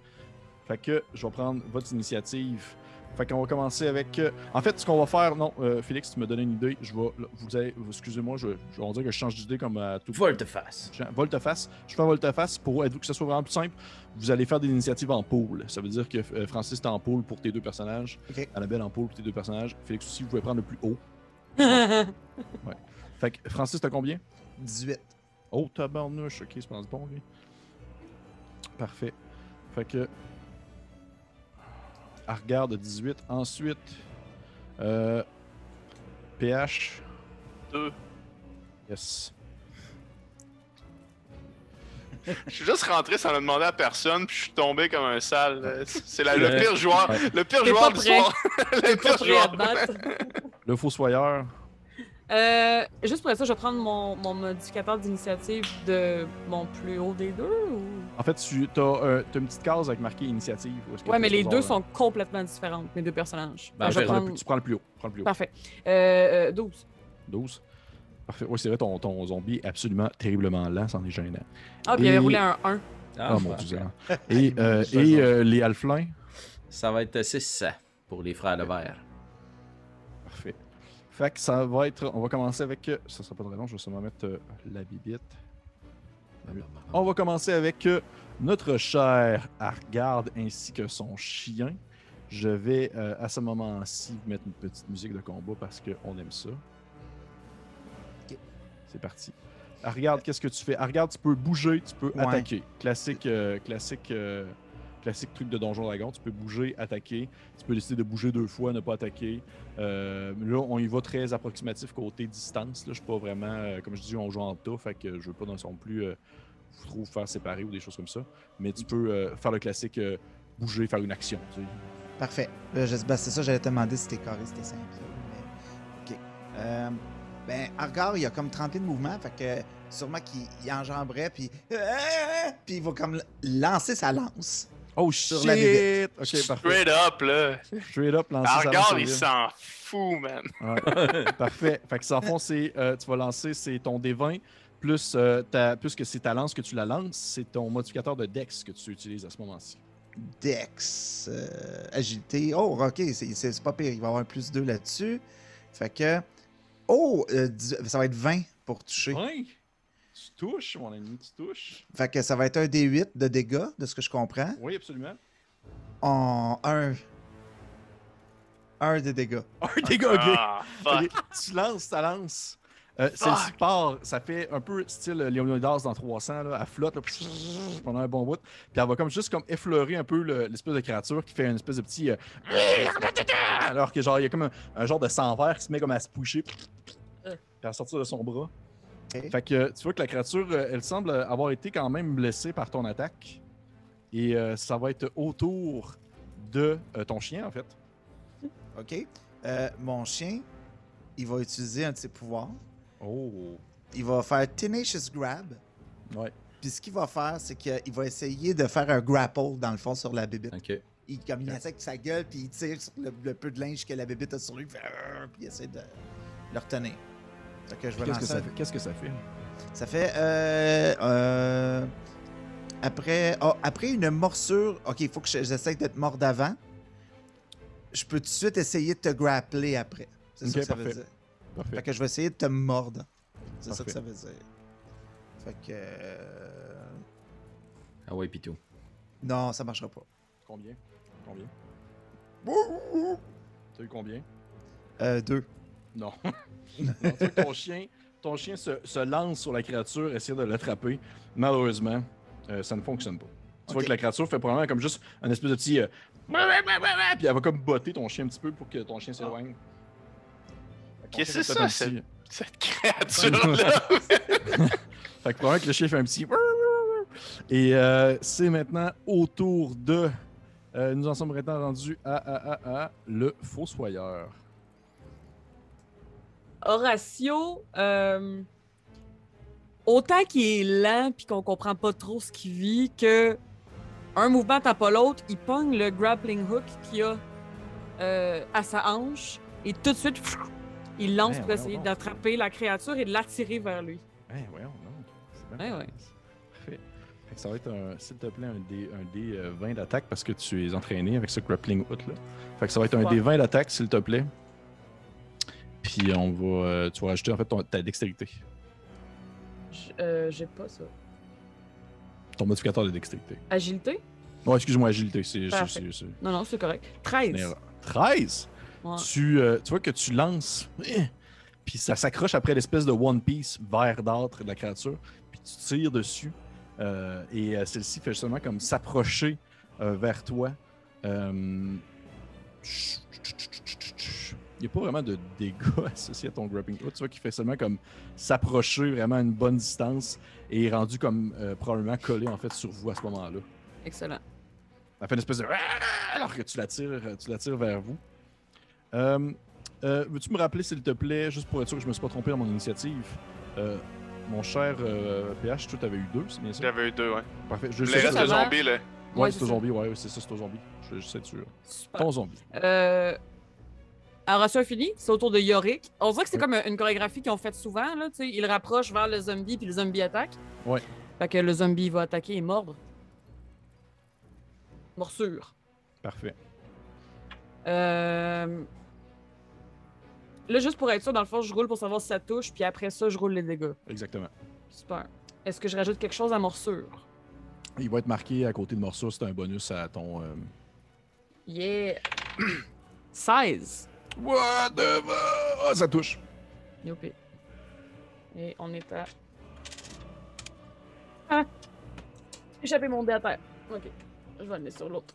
Fait que je vais prendre votre initiative. Fait qu'on va commencer avec. euh, En fait, ce qu'on va faire, non, euh, Félix, tu me donné une idée. Je vais. Vous allez. Excusez-moi, je, je vais dire que je change d'idée comme à tout. Volte-face. Je- Volte-face. Je fais un volte-face pour que ce soit vraiment plus simple. Vous allez faire des initiatives en pool. Ça veut dire que euh, Francis, t'es en pool pour tes deux personnages. Ok. Annabelle en pool pour tes deux personnages. Félix aussi, vous pouvez prendre le plus haut. <laughs> Fait que Francis, t'as combien? 18. Oh, tabarnouche. Ok, c'est pas bon, lui. Parfait. Fait que. Argard de 18. Ensuite, euh, PH. Deux. Yes. <laughs> Je suis juste rentré sans le demander à personne, puis je suis tombé comme un sale. C'est la- le Ouais. pire joueur, Ouais. le pire joueur du soir. <laughs> le pire joueur. <laughs> Le Fossoyeur. Euh, juste pour ça, je vais prendre mon, mon modificateur d'initiative de mon plus haut des deux ou... En fait, tu as, euh, t'as une petite case avec marqué initiative. Ouais, mais les deux là. sont complètement différentes, mes deux personnages. Ben, je vais en fait, Prends le- prendre... Tu prends le plus haut. Prends le plus haut. Parfait. Euh, euh, 12. 12. Parfait. Oui, c'est vrai, ton, ton zombie est absolument terriblement lent, c'en est gênant. Ah, puis il avait roulé un 1. Ah, mon fuck. dieu. <laughs> Et, euh, et euh, les alflins? Ça va être 6 pour les frères Levert. Parfait. Fait que ça va être. On va commencer avec. euh, Ça sera pas très long, je vais seulement mettre euh, la bibite. On va commencer avec euh, notre cher Argard ainsi que son chien. Je vais euh, à ce moment-ci mettre une petite musique de combat parce qu'on aime ça. C'est parti. Argard, qu'est-ce que tu fais? Argard, tu peux bouger, tu peux Ouais. attaquer. Classique, euh, classique, euh, classique truc de Donjon Dragon. Tu peux bouger, attaquer. Tu peux décider de bouger deux fois, ne pas attaquer. Euh, là, on y va très approximatif côté distance. Là. Je suis pas vraiment, euh, comme je dis, on joue en tas, fait que je veux pas non plus euh, trop faire séparer ou des choses comme ça. Mais tu peux euh, faire le classique bouger, faire une action. Parfait. Je- ben, c'est ça, j'allais te demander si c'était carré, si c'était simple. OK. Ben, Argar, il a comme 30 pieds de mouvement, fait que sûrement qu'il il enjamberait, puis... <laughs> Puis il va comme lancer sa lance. Oh Sur shit! la bébête. Ok, parfait. Straight up, là. Straight up, lancer lance Regarde, il s'en fout, man. Ouais. <laughs> Parfait. Fait que ça, en fond, c'est, euh, tu vas lancer, c'est ton D20, plus, euh, ta, plus que c'est ta lance que tu la lances, c'est ton modificateur de Dex que tu utilises à ce moment-ci. Dex, euh, agilité. Oh, ok, c'est- pas pire. Il va avoir un plus 2 là-dessus. Fait que. Oh, euh, ça va être 20 pour toucher. Ouais. Tu touches, mon ami, tu touches. Fait que ça va être un D8 de dégâts, de ce que je comprends. Oui, absolument. En un. Un de dégâts. <laughs> Un dégât, ok. Ah, fuck. Tu lances ta lance. Euh, Celle-ci Fuck. part, ça fait un peu style Léonidas dans 300, là, elle flotte là, <laughs> pendant un bon bout. Puis elle va comme juste comme effleurer un peu le- l'espèce de créature qui fait une espèce de petit. euh, <laughs> alors que genre, il y a comme un, un genre de sang vert qui se met comme à se pusher. Puis à sortir de son bras. Fait que tu vois que la créature, euh, elle semble avoir été quand même blessée par ton attaque. Et euh, ça va être autour de euh, ton chien, en fait. Ok. Euh, mon chien, il va utiliser un de ses pouvoirs. Oh. Il va faire Tenacious Grab. Ouais. Puis ce qu'il va faire, c'est qu'il va essayer de faire un grapple, dans le fond, sur la bébite. Ok. Il, comme il attaque avec sa gueule, puis il tire sur le, le peu de linge que la bébite a sur lui, puis, puis il essaie de le retenir. Fait que je vais Qu'est-ce que lancer ça fait? Qu'est-ce que ça fait? Ça fait. Euh, euh, après, oh, après une morsure. Ok, il faut que je- j'essaie d'être mort d'avant. Je peux tout de suite essayer de te grappler après. C'est ça Ok, que ça veut dire. Parfait. Fait que je vais essayer de te mordre. C'est ça que ça veut dire. Fait que. euh, Ah ouais, Pitou. Non, ça marchera pas. Combien? Combien? T'as eu combien? Euh, deux. Non. <laughs> <laughs> Ton chien, ton chien se, se lance sur la créature, essaie de l'attraper. Malheureusement, euh, ça ne fonctionne pas. Tu vois que la créature fait probablement comme juste un espèce de petit. euh, Puis elle va comme botter ton chien un petit peu pour que ton chien s'éloigne. Qu'est-ce que c'est ça, un Cette créature-là. <laughs> Fait que probablement que le chien fait un petit. <laughs> Et euh, c'est maintenant autour de. euh, nous en sommes maintenant rendus à, à, à, à le fossoyeur. Horatio, euh, autant qu'il est lent puis qu'on comprend pas trop ce qu'il vit, que un mouvement t'as pas l'autre, il pogne le grappling hook qu'il a euh, à sa hanche et tout de suite, il lance Ouais, pour essayer d'attraper la créature et de l'attirer vers lui. Ouais, voyons, non. C'est Ouais, nice. Parfait. Fait que ça va être, un- s'il te plaît, un D, un D euh, 20 d'attaque parce que tu es entraîné avec ce grappling hook là. Fait que ça va être un Ouais. D 20 d'attaque, s'il te plaît. Puis on va. euh, tu vas rajouter en fait ton- ta dextérité. J- euh, J'ai pas ça. Ton modificateur de dextérité. Agilité? Non, excuse-moi, agilité. C'est. c'est- Parfait. c'est- c'est- Non, non, c'est correct. c'est 13. une erreur. 13! Ouais. Tu, euh, tu vois que tu lances, eh, puis ça s'accroche après l'espèce de One Piece verdâtre de la créature, puis tu tires dessus, euh, et euh, celle-ci fait seulement comme s'approcher euh, vers toi. Euh, n'y a pas vraiment de dégâts <laughs> associés à ton grappling hook. Tu vois qu'il fait seulement comme s'approcher vraiment à une bonne distance et est rendu comme euh, probablement collé en fait sur vous à ce moment-là. Excellent. Ça fait une espèce de <laughs> alors que tu l'attires, tu l'attires vers vous. Euh, euh, Veux-tu me rappeler, s'il te plaît, juste pour être sûr que je me suis pas trompé dans mon initiative, euh, mon cher euh, PH, toi t'avais eu deux, c'est bien ça? J'avais eu deux, ouais. Parfait. Je Le sais reste que- de zombies, là. Ouais, Ouais, c'est ça. zombie, ouais, c'est ça, c'est un zombie. Je, je sais être sûr. Super. Ton zombie. Euh, alors, c'est fini, c'est autour de Yorick. On dirait que c'est comme une chorégraphie qu'ils ont faite souvent. Là, tu sais. il rapproche vers le zombie, puis le zombie attaque. Ouais. Fait que le zombie va attaquer et mordre. Morsure. Parfait. Euh... Là, juste pour être sûr, dans le fond, je roule pour savoir si ça touche, puis après ça, je roule les dégâts. Exactement. Super. Est-ce que je rajoute quelque chose à morsure? Il va être marqué à côté de morsure, c'est un bonus à ton. euh, Yeah! <clears throat> 16. What the fuck? Ah, ça touche. Youpi. Et on est à. Ah! Échappé mon dé à terre. Ok. Je vais le mettre sur l'autre.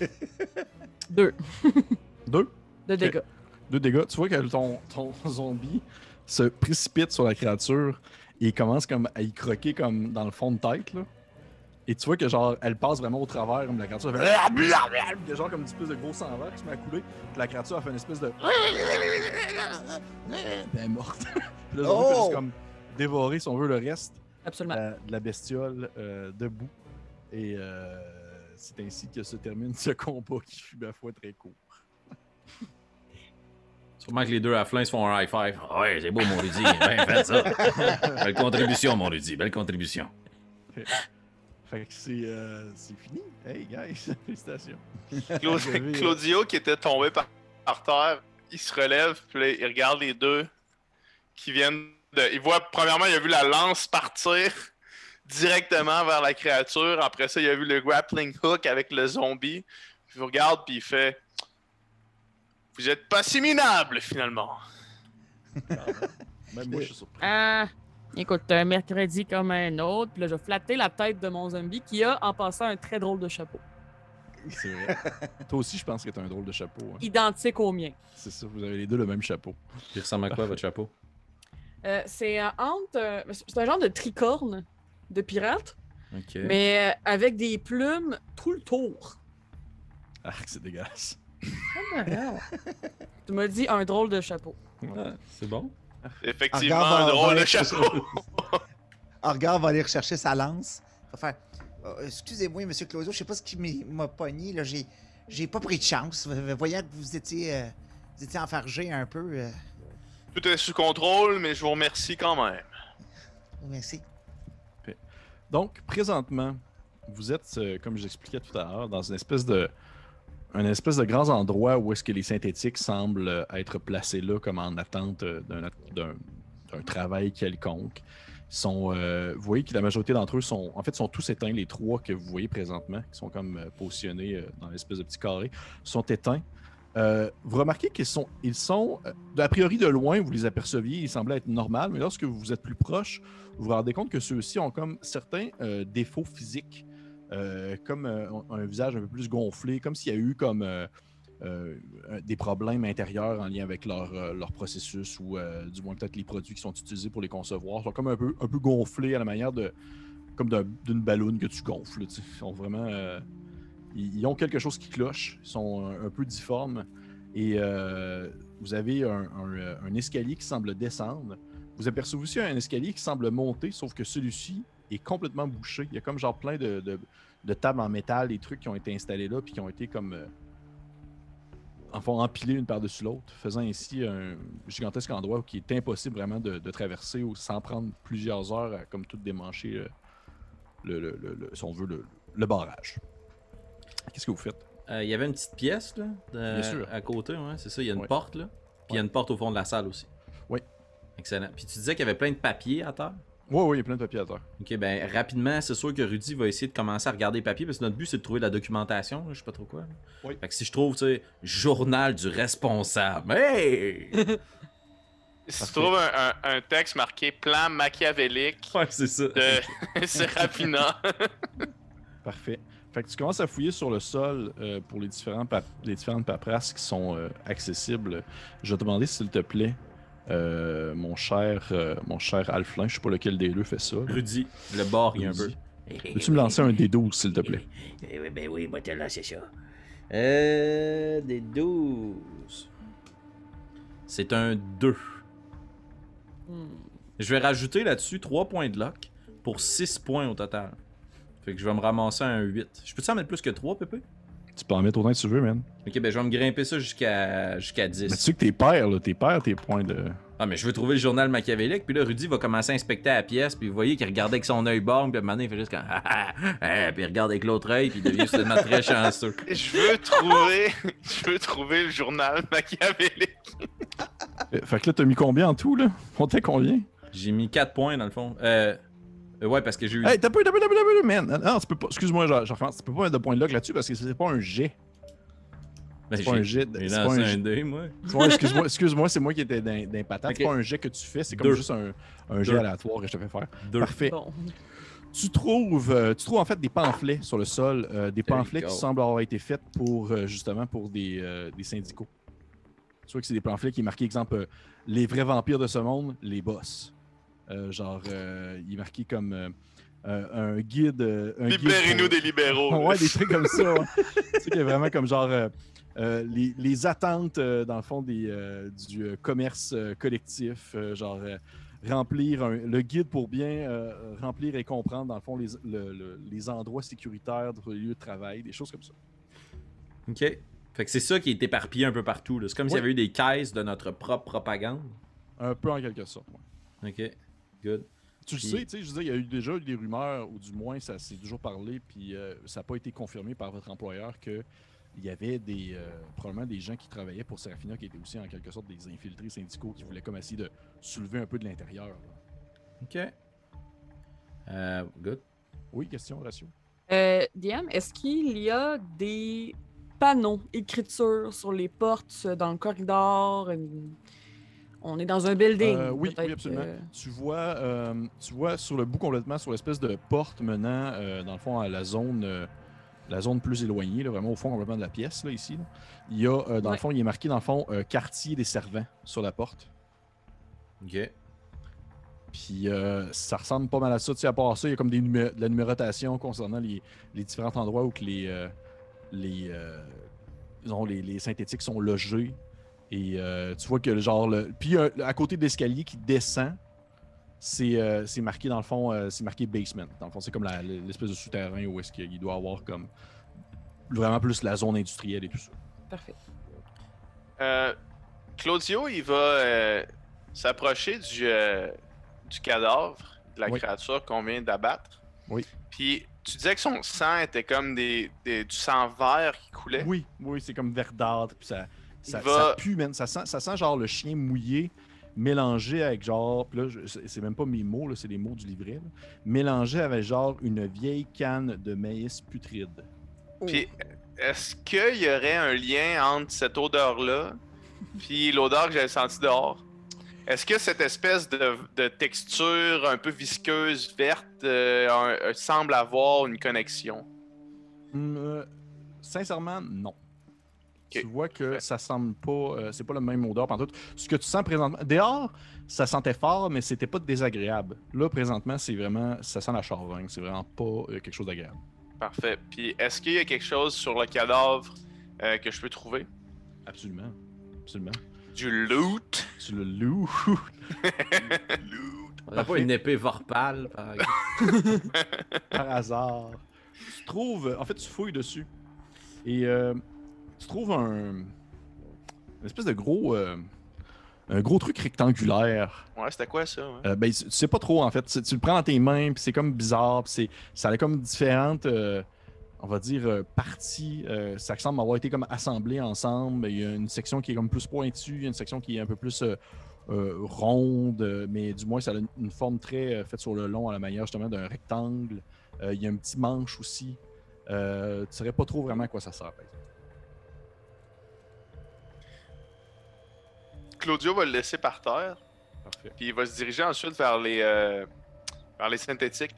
<laughs> Deux <laughs> Deux? de dégâts. Deux dégâts. Tu vois que ton, ton <laughs> zombie se précipite sur la créature et commence comme à y croquer comme dans le fond de tête, là. Et tu vois que genre, elle passe vraiment au travers, comme la créature elle fait... Il y a genre comme une espèce de gros sang vert qui se met à couler. Puis la créature a fait une espèce de... Elle est morte. <laughs> Puis le zombie fait Oh! juste comme dévorer, si on veut, le reste Absolument. euh, de la bestiole euh, debout. Et euh, c'est ainsi que se termine ce combat qui fut, ma foi, très court. Sûrement que les deux à flingue se font un high five. Ah Ouais, c'est beau, mon Rudy. Bien fait ça. <laughs> Belle contribution, mon Rudy. Belle contribution. Fait que c'est euh, c'est fini. Hey, guys, <laughs> félicitations. Euh, Claudio, qui était tombé par, par terre, il se relève, puis là, il regarde les deux qui viennent de. Il voit, premièrement, il a vu la lance partir <laughs> directement vers la créature. Après ça, il a vu le grappling hook avec le zombie. Puis il vous regarde, puis il fait Vous êtes pas si minable, finalement. <laughs> Même moi, je suis surpris. Ah! Écoute, un mercredi comme un autre, puis là, je vais flatter la tête de mon zombie qui a, en passant, un très drôle de chapeau. C'est vrai. <laughs> Toi aussi, je pense que t'as un drôle de chapeau. hein. Identique au mien. C'est ça, vous avez les deux le même chapeau. Il ressemble à quoi, votre chapeau? <laughs> Euh, c'est euh, entre. euh, c'est un genre de tricorne de pirate, Ok. mais euh, avec des plumes tout le tour. Ah, c'est dégueulasse. Tu m'as dit un drôle de chapeau. Ah, c'est bon. Effectivement, Regarde, un va- drôle va- de chapeau. Argar va aller rechercher sa lance. Il va faire Euh, Excusez-moi, monsieur Claudio, je sais pas ce qui m'a pogné. là. J'ai, j'ai pas pris de chance. Voyant que vous étiez, euh, vous étiez enfargé un peu. euh, Tout est sous contrôle, mais je vous remercie quand même. Merci. Donc, présentement, vous êtes, euh, comme je l'expliquais tout à l'heure, dans une espèce de un espèce de grand endroit où est-ce que les synthétiques semblent euh, être placés là comme en attente euh, d'un travail quelconque. Euh, vous voyez que la majorité d'entre eux sont, en fait, sont tous éteints. Les trois que vous voyez présentement, qui sont comme positionnés dans l'espèce de petit carré, sont éteints. Vous remarquez qu'ils sont, ils sont, a priori de loin, vous les aperceviez, ils semblaient être normaux, mais lorsque vous êtes plus proche, vous vous rendez compte que ceux-ci ont comme certains défauts physiques, euh, comme euh, un visage un peu plus gonflé, comme s'il y a eu comme euh, des problèmes intérieurs en lien avec leur, leur processus ou du moins peut-être les produits qui sont utilisés pour les concevoir. Ils sont comme un peu, un peu gonflés à la manière de comme d'un- d'une balloune que tu gonfles. Ils vraiment ils, ont quelque chose qui cloche. Ils sont un, un peu difformes et vous avez un, un, un escalier qui semble descendre. Vous apercevez aussi un escalier qui semble monter, sauf que celui-ci est complètement bouché. Il y a comme genre plein de, de- de tables en métal, des trucs qui ont été installés là, puis qui ont été comme. euh, en font une par-dessus l'autre, faisant ainsi un gigantesque endroit qui est impossible vraiment de, de traverser ou sans prendre plusieurs heures à comme tout démancher euh, le, le- le- le- si on veut, le, le barrage. Qu'est-ce que vous faites? Euh, Il y avait une petite pièce là, de- Bien sûr. à côté, ouais, c'est ça. Il y a une Ouais. porte là. Puis il y a une porte au fond de la salle aussi. Oui. Excellent. Puis tu disais qu'il y avait plein de papiers à terre? Oui, oui, il y a plein de papiers à terre. Ok, ben rapidement, c'est sûr que Rudy va essayer de commencer à regarder les papiers parce que notre but c'est de trouver de la documentation, là, je sais pas trop quoi. là. Oui. Fait que si je trouve, tu sais, journal du responsable. Hey! <laughs> Si tu trouves un, un- un texte marqué plan machiavélique ouais, c'est ça. de <laughs> Serafina, <laughs> Parfait. Fait que tu commences à fouiller sur le sol euh, pour les, différents pap- les différentes paperasses qui sont euh, accessibles. Je vais te demander, s'il te plaît, euh, mon cher euh, mon cher Alflin, je sais pas lequel des deux fait ça. là. Rudy, le a un peu. Peux-tu me lancer un D12, s'il te plaît? Eh oui, ben oui, moi te lancer ça. Euh. Des 12. C'est un 2. Hmm. Je vais rajouter là-dessus 3 points de luck pour 6 points au total. Fait que je vais me ramasser un 8. Je peux-tu en mettre plus que 3, Pépé? Tu peux en mettre autant que tu veux, man. Ok, ben je vais me grimper ça jusqu'à jusqu'à Mais tu 10. sais que t'es pères, là. T'es pères tes points de. Ah, mais je veux trouver le journal machiavélique. Puis là, Rudy va commencer à inspecter la pièce. Puis vous voyez qu'il regarde avec son œil borgne. Puis à un moment donné, il fait juste comme. <laughs> Ah, ah, ah, puis il regarde avec l'autre œil. Puis il devient soudainement très chanceux. <laughs> Je veux trouver, <laughs> je veux trouver le journal machiavélique. Euh, Fait que là, t'as mis combien en tout, là? On t'a combien? J'ai mis 4 points dans le fond. Euh. Euh, ouais, parce que j'ai eu. Hey, t'as peu, t'as peu, t'as peu, t'as peu, man. Non, tu peux pas. Excuse-moi, je, je recommence. Tu peux pas mettre de points de luck là-dessus parce que c'est pas un jet. Ben, C'est pas un jet. C'est pas un dé, moi. Excuse-moi, excuse-moi, c'est moi qui étais dans les patates. C'est pas un jet que tu fais, c'est comme Deux. juste un, un jet aléatoire que je te fais faire. Deux. Parfait. Bon. Tu trouves, euh, tu trouves en fait des pamphlets sur le sol, euh, des There pamphlets qui semblent avoir été faits pour euh, justement pour des, euh, des syndicaux. Tu vois que c'est des pamphlets qui est marqué, exemple, euh, les vrais vampires de ce monde, les boss. Euh, genre, euh, il est marqué comme euh, euh, un guide. euh, un guide Libérez-nous pour- des libéraux. <laughs> ouais, des trucs comme ça. ouais. <laughs> tu sais qu'il y a vraiment comme genre euh, les, les attentes, euh, dans le fond, des, euh, du euh, commerce euh, collectif, euh, genre euh, remplir un- le guide pour bien euh, remplir et comprendre, dans le fond, les, le- le- les endroits sécuritaires de lieux de travail, des choses comme ça. Ok. Fait que c'est ça qui est éparpillé un peu partout. C'est comme s'il y Oui. avait eu des caisses de notre propre propagande. Un peu en quelque sorte. ouais. Ok. Good. Tu le sais, tu sais, je dire, il y a eu déjà eu des rumeurs, ou du moins, ça s'est toujours parlé, puis euh, ça n'a pas été confirmé par votre employeur que il y avait des euh, probablement des gens qui travaillaient pour Serafina qui étaient aussi en quelque sorte des infiltrés syndicaux qui voulaient comme essayer de soulever un peu de l'intérieur. Ok. Euh, good. Oui, question, ratio. Euh, Diane, est-ce qu'il y a des panneaux, écritures sur les portes, dans le corridor? une- On est dans un building. Euh, oui, oui, absolument. que- Tu vois, euh, tu vois sur le bout complètement, sur l'espèce de porte menant, euh, dans le fond, à la zone, euh, la zone plus éloignée, là, vraiment au fond complètement de la pièce, là, ici. là. Il y a, euh, dans Ouais. le fond, il est marqué, dans le fond, euh, quartier des servants sur la porte. Ok. Puis euh, ça ressemble pas mal à ça. Tu sais, à part ça, il y a comme des numé- de la numérotation concernant les, les différents endroits où que les, euh, les, euh, disons, les, les synthétiques sont logés. Et euh, tu vois que genre. Le... Puis euh, à côté de l'escalier qui descend, c'est euh, c'est marqué dans le fond, euh, c'est marqué basement. Dans le fond, c'est comme l'espèce de souterrain où est-ce qu'il doit avoir comme vraiment plus la zone industrielle et tout ça. Parfait. Euh, Claudio, il va euh, s'approcher du, euh, du cadavre de la Oui. créature qu'on vient d'abattre. Oui. Puis tu disais que son sang était comme des, des- du sang vert qui coulait. Oui, oui, c'est comme verdâtre. Puis ça, ça, Il va- ça pue, man. Ça sent, ça sent genre le chien mouillé mélangé avec genre. Puis là, je- c'est même pas mes mots, là, c'est les mots du livret. là. Mélangé avec genre une vieille canne de maïs putride. Puis est-ce qu'il y aurait un lien entre cette odeur-là puis l'odeur que j'avais sentie dehors? Est-ce que cette espèce de, de texture un peu visqueuse, verte, euh, un- euh, semble avoir une connexion? Hum, euh, sincèrement, non. Tu vois que ça semble pas. euh, c'est pas la même odeur pantoute. Ce que tu sens présentement. Dehors, ça sentait fort, mais c'était pas désagréable. Là, présentement, c'est vraiment. Ça sent la charogne. C'est vraiment pas euh, quelque chose d'agréable. Parfait. Puis est-ce qu'il y a quelque chose sur le cadavre euh, que je peux trouver? Absolument. Absolument. Du loot? Tu le loues. <laughs> On a pas une épée vorpale, par exemple. <laughs> par hasard. Tu trouves, en fait, tu fouilles dessus et euh, tu trouves un une espèce de gros, euh, un gros truc rectangulaire. Ouais, c'était quoi ça? ouais? Euh, ben, tu tu sais pas trop en fait. Tu, tu le prends dans tes mains, puis c'est comme bizarre, puis c'est, ça a comme différentes, euh, on va dire, parties. Ça semble avoir été comme assemblé ensemble. Il y a une section qui est comme plus pointue, il y a une section qui est un peu plus ronde, mais du moins ça a une, une forme très faite sur le long à la manière justement d'un rectangle. Il y a un petit manche aussi. Tu saurais pas trop vraiment à quoi ça sert. par exemple. Claudio va le laisser par terre, Parfait. puis il va se diriger ensuite vers les, euh, vers les synthétiques.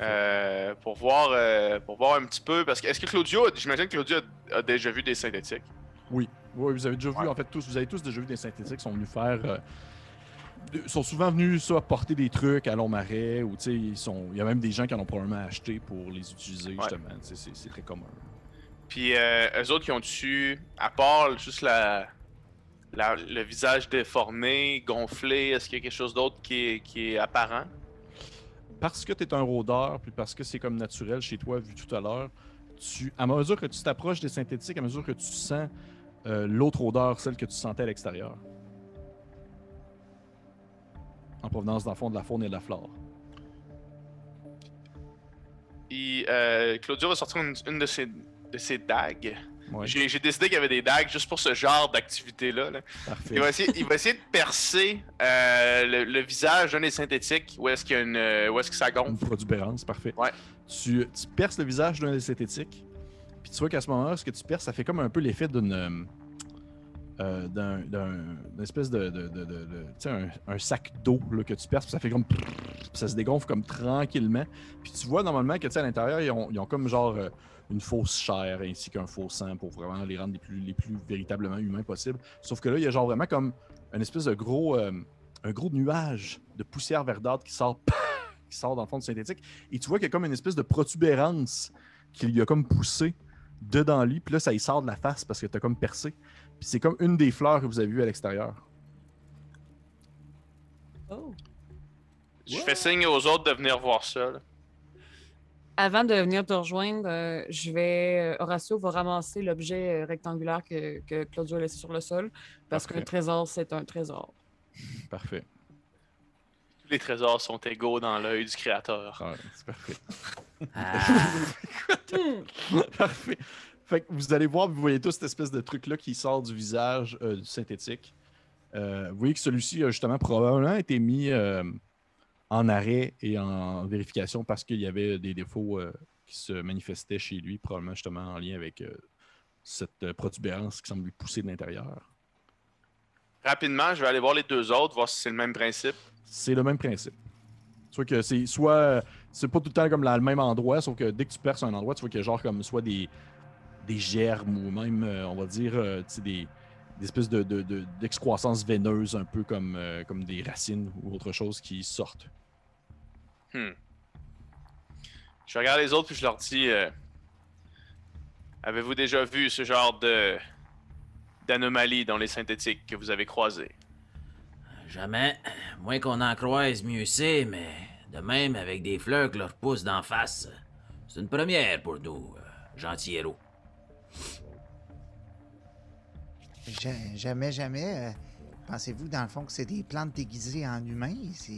Euh, pour, voir, euh, pour voir un petit peu. Parce que est-ce que Claudio, j'imagine que Claudio a, a déjà vu des synthétiques? Oui, oui, vous avez déjà vu, en fait, tous, vous avez tous déjà vu des synthétiques qui sont venus faire. euh, de- sont souvent venus porter des trucs à long marais ou tu sais, ils sont. Il y a même des gens qui en ont probablement acheté pour les utiliser, justement. C'est très commun. Puis euh, eux autres qui ont dessus, à part juste la, la- le visage déformé, gonflé, est-ce qu'il y a quelque chose d'autre qui est, qui est apparent? Parce que tu es un rôdeur, puis parce que c'est comme naturel chez toi, vu tout à l'heure, tu, à mesure que tu t'approches des synthétiques, à mesure que tu sens euh, l'autre odeur, celle que tu sentais à l'extérieur. En provenance, le fond, de la faune et de la flore. Il, euh, Claudio va sortir une, une de, ses, de ses dagues. Ouais, J'ai décidé qu'il y avait des dagues juste pour ce genre d'activité-là. là. Il, va essayer, il va essayer de percer euh, le, le visage d'un des synthétiques. Où est-ce qu'il y a une, où est-ce que ça Une gonfle? protubérance, parfait. Ouais. Tu, tu perces le visage d'un des synthétiques, puis tu vois qu'à ce moment-là, ce que tu perces, ça fait comme un peu l'effet d'une. euh, d'un, espèce de. de, de- un, un sac d'eau là, que tu perces, puis ça fait comme. ça se dégonfle comme tranquillement. Puis tu vois normalement que à l'intérieur, ils ont, ils ont comme genre euh, une fausse chair ainsi qu'un faux sang pour vraiment les rendre les plus, les plus véritablement humains possibles. Sauf que là, il y a genre vraiment comme une espèce de gros. euh, un gros nuage de poussière verdâtre qui sort <laughs> qui sort dans le fond du synthétique. Et tu vois qu'il y a comme une espèce de protubérance qui lui a comme poussé dedans lui. Puis là, ça y sort de la face parce que t'as comme percé. Puis c'est comme une des fleurs que vous avez vues à l'extérieur. Oh. Je fais signe aux autres de venir voir ça. là. Avant de venir te rejoindre, euh, je vais. euh, Horatio va ramasser l'objet euh, rectangulaire que, que Claudio a laissé sur le sol. Parce qu'un trésor, c'est un trésor. Parfait. Tous les trésors sont égaux dans l'œil du créateur. Ouais, c'est parfait. Ah, <laughs> parfait. Fait que vous allez voir, vous voyez tout cette espèce de truc-là qui sort du visage euh, du synthétique. Euh, vous voyez que celui-ci a justement probablement été mis euh, en arrêt et en vérification parce qu'il y avait des défauts euh, qui se manifestaient chez lui, probablement justement en lien avec euh, cette euh, protubérance qui semble lui pousser de l'intérieur. Rapidement, je vais aller voir les deux autres, voir si c'est le même principe. C'est le même principe. Soit que c'est soit c'est pas tout le temps comme là, le même endroit, sauf que dès que tu perces un endroit, tu vois qu'il y a genre comme soit des, des germes ou même, euh, on va dire, euh, des, des espèces de, de- de- d'excroissance veineuse, un peu comme, euh, comme des racines ou autre chose qui sortent. Hmm. Je regarde les autres puis je leur dis euh, Avez-vous déjà vu ce genre de d'anomalie dans les synthétiques que vous avez croisées? Jamais. Moins qu'on en croise, mieux c'est, mais de même avec des fleurs qui leur poussent d'en face, c'est une première pour nous, euh, gentils héros. Ja- Jamais, jamais. euh, Pensez-vous, dans le fond, que c'est des plantes déguisées en humains? C'est...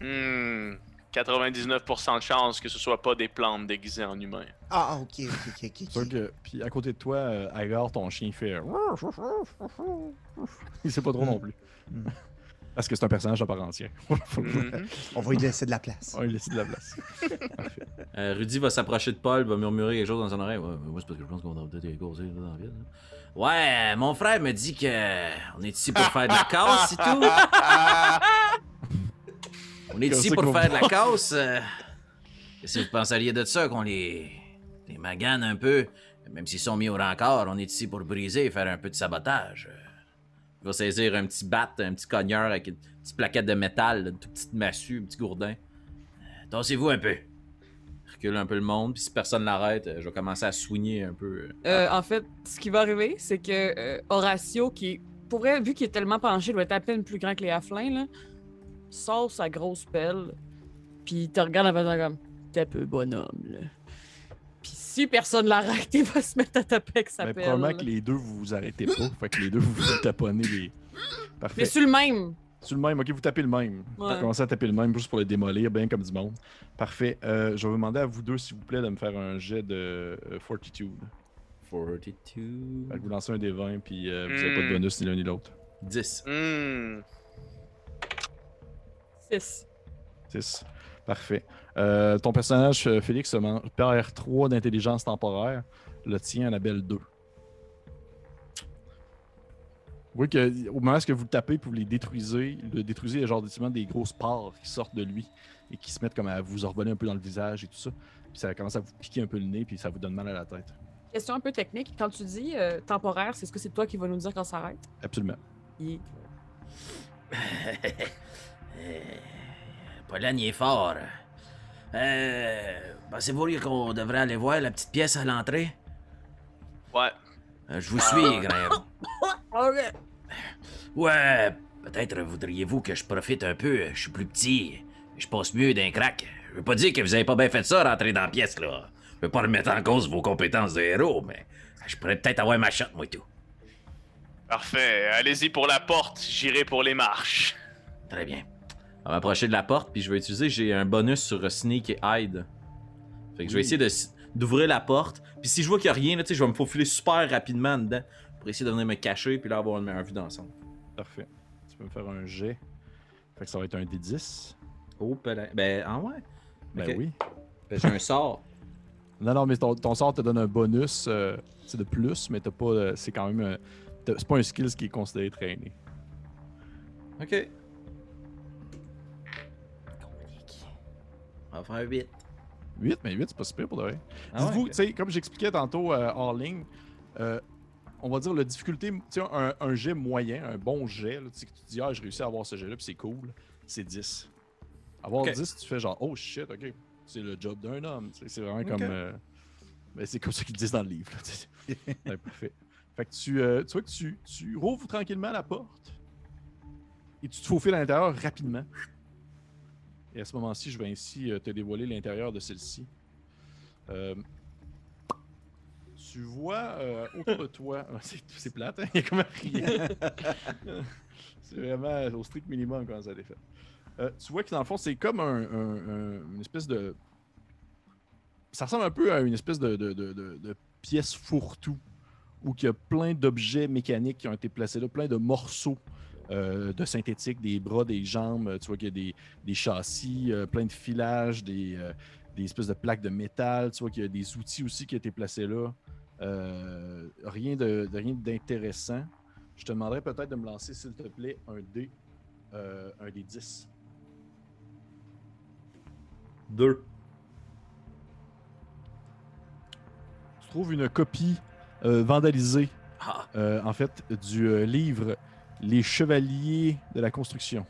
Hmm. 99% de chance que ce soit pas des plantes déguisées en humains. Ah, ok, ok, ok, ok. Sûr ok. que, puis à côté de toi, euh, Agar, ton chien fait. <laughs> Il sait pas trop non plus. Mm. Parce que c'est un personnage à part entière. Mhm. On va lui laisser de la place. On va lui laisser de la place. <laughs> Euh, Rudy va s'approcher de Paul, va murmurer quelque chose dans son oreille. Ouais, moi, c'est parce que je pense qu'on va peut-être causer dans la ville. hein. Ouais, mon frère me dit que on est ici pour faire de la <laughs> casse et tout. On est ici pour faire de la casse. euh, Qu'est-ce que vous penseriez de ça, qu'on les, les magane un peu? Même s'ils sont mis au rencard, on est ici pour briser et faire un peu de sabotage. Il va saisir un petit bat, un petit cogneur avec une petite plaquette de métal, une toute petite massue, un petit gourdin. Euh, Tassez-vous un peu. Recule un peu le monde, puis si personne l'arrête, euh, je vais commencer à soigner un peu. euh. En fait, ce qui va arriver, c'est que euh, Horatio, qui pour vrai, vu qu'il est tellement penché, il doit être à peine plus grand que les Halflings, là, sort sa grosse pelle, puis il te regarde en faisant comme T'es peu bonhomme, là. Puis si personne l'arrête, <laughs> il va se mettre à taper avec sa Mais pelle. probablement que les deux, vous vous arrêtez pas. Fait que les deux, vous vous taponnez les. Parfait. Mais sur le même. Sur le même, ok, vous tapez le même. Ouais. Vous commencez à taper le même juste pour le démolir, bien comme du monde. Parfait. Euh, je vais vous demander à vous deux, s'il vous plaît, de me faire un jet de euh, Fortitude. 42. Fait que vous lancez un des 20, puis euh, vous n'avez pas de Hmm. bonus ni l'un ni l'autre. 10. Hmm. 6. 6. Parfait. Euh, ton personnage, euh, Félix, man- perd 3 d'intelligence temporaire. Le tien, Annabelle 2. Vous voyez que au moment où vous le tapez pour vous les détruisez, le détruisez, il y a genre effectivement des grosses parts qui sortent de lui. et qui se mettent comme à vous ordonner un peu dans le visage et tout ça. Puis ça commence à vous piquer un peu le nez, puis ça vous donne mal à la tête. Question un peu technique. Quand tu dis euh, temporaire, c'est ce que c'est toi qui vas nous dire quand ça arrête? Absolument. <laughs> Il- Pologne est fort. Euh, Pensez-vous qu'on devrait aller voir la petite pièce à l'entrée? Ouais. Euh, je vous suis, Graham. <coughs> Ok. Ouais, peut-être voudriez-vous que je profite un peu. Je suis plus petit. Je passe mieux d'un crack. Je veux pas dire que vous avez pas bien fait ça, rentrer dans la pièce, là. Je veux pas remettre en cause vos compétences de héros, mais je pourrais peut-être avoir ma shot, moi, et tout. Parfait. Allez-y pour la porte, j'irai pour les marches. Très bien. On va m'approcher de la porte, puis je vais utiliser, j'ai un bonus sur Sneak et Hide. Fait que je vais essayer de d'ouvrir la porte, puis si je vois qu'il n'y a rien, là, tu sais, je vais me faufiler super rapidement dedans pour essayer de venir me cacher, puis là avoir une meilleure vue d'ensemble. Parfait. Tu peux me faire un jet. Fait que ça va être un D10. Oh, pela- ben, ah ouais? Ben oui. <laughs> Ben, j'ai un sort. Non, non, mais ton, ton sort te donne un bonus euh, de plus, mais t'as pas. euh, c'est quand même. t'as- c'est pas un skill qui est considéré traîné. Ok. On va faire 8. 8, mais 8, c'est pas super pour de vrai. Ah Dites-vous, ouais? tu sais, comme j'expliquais tantôt euh, hors ligne, euh, on va dire la difficulté, un, un jet moyen, un bon jet, là, tu sais, que tu te dis, ah, j'ai réussi à avoir ce jet-là, puis c'est cool, c'est 10. Avoir Ok. 10, tu fais genre, oh shit, ok, c'est le job d'un homme, c'est vraiment comme. euh, ben, c'est comme ça qu'ils disent dans le livre, là, <laughs> parfait. Fait que tu, euh, tu vois que tu, tu rouvres tranquillement la porte et tu te faufiles à l'intérieur rapidement. Et à ce moment-ci, je vais ainsi euh, te dévoiler l'intérieur de celle-ci. Euh, tu vois euh, autour de toi. <laughs> C'est, plate, hein? il y a comme rien. <laughs> c'est vraiment au strict minimum quand ça a été fait. Euh, tu vois que dans le fond, c'est comme un- un- un- une espèce de. Ça ressemble un peu à une espèce de, de, de- de- de pièce fourre-tout où il y a plein d'objets mécaniques qui ont été placés là, plein de morceaux euh, de synthétique, des bras, des jambes. Tu vois qu'il y a des, des châssis, euh, plein de filages, des, euh, des espèces de plaques de métal. Tu vois qu'il y a des outils aussi qui ont été placés là. Euh, rien de, de- rien d'intéressant. Je te demanderais peut-être de me lancer, s'il te plaît, un dé, euh, un dé 10. 2. Tu trouves une copie euh, vandalisée, Ah, euh, en fait, du euh, livre Les Chevaliers de la Construction.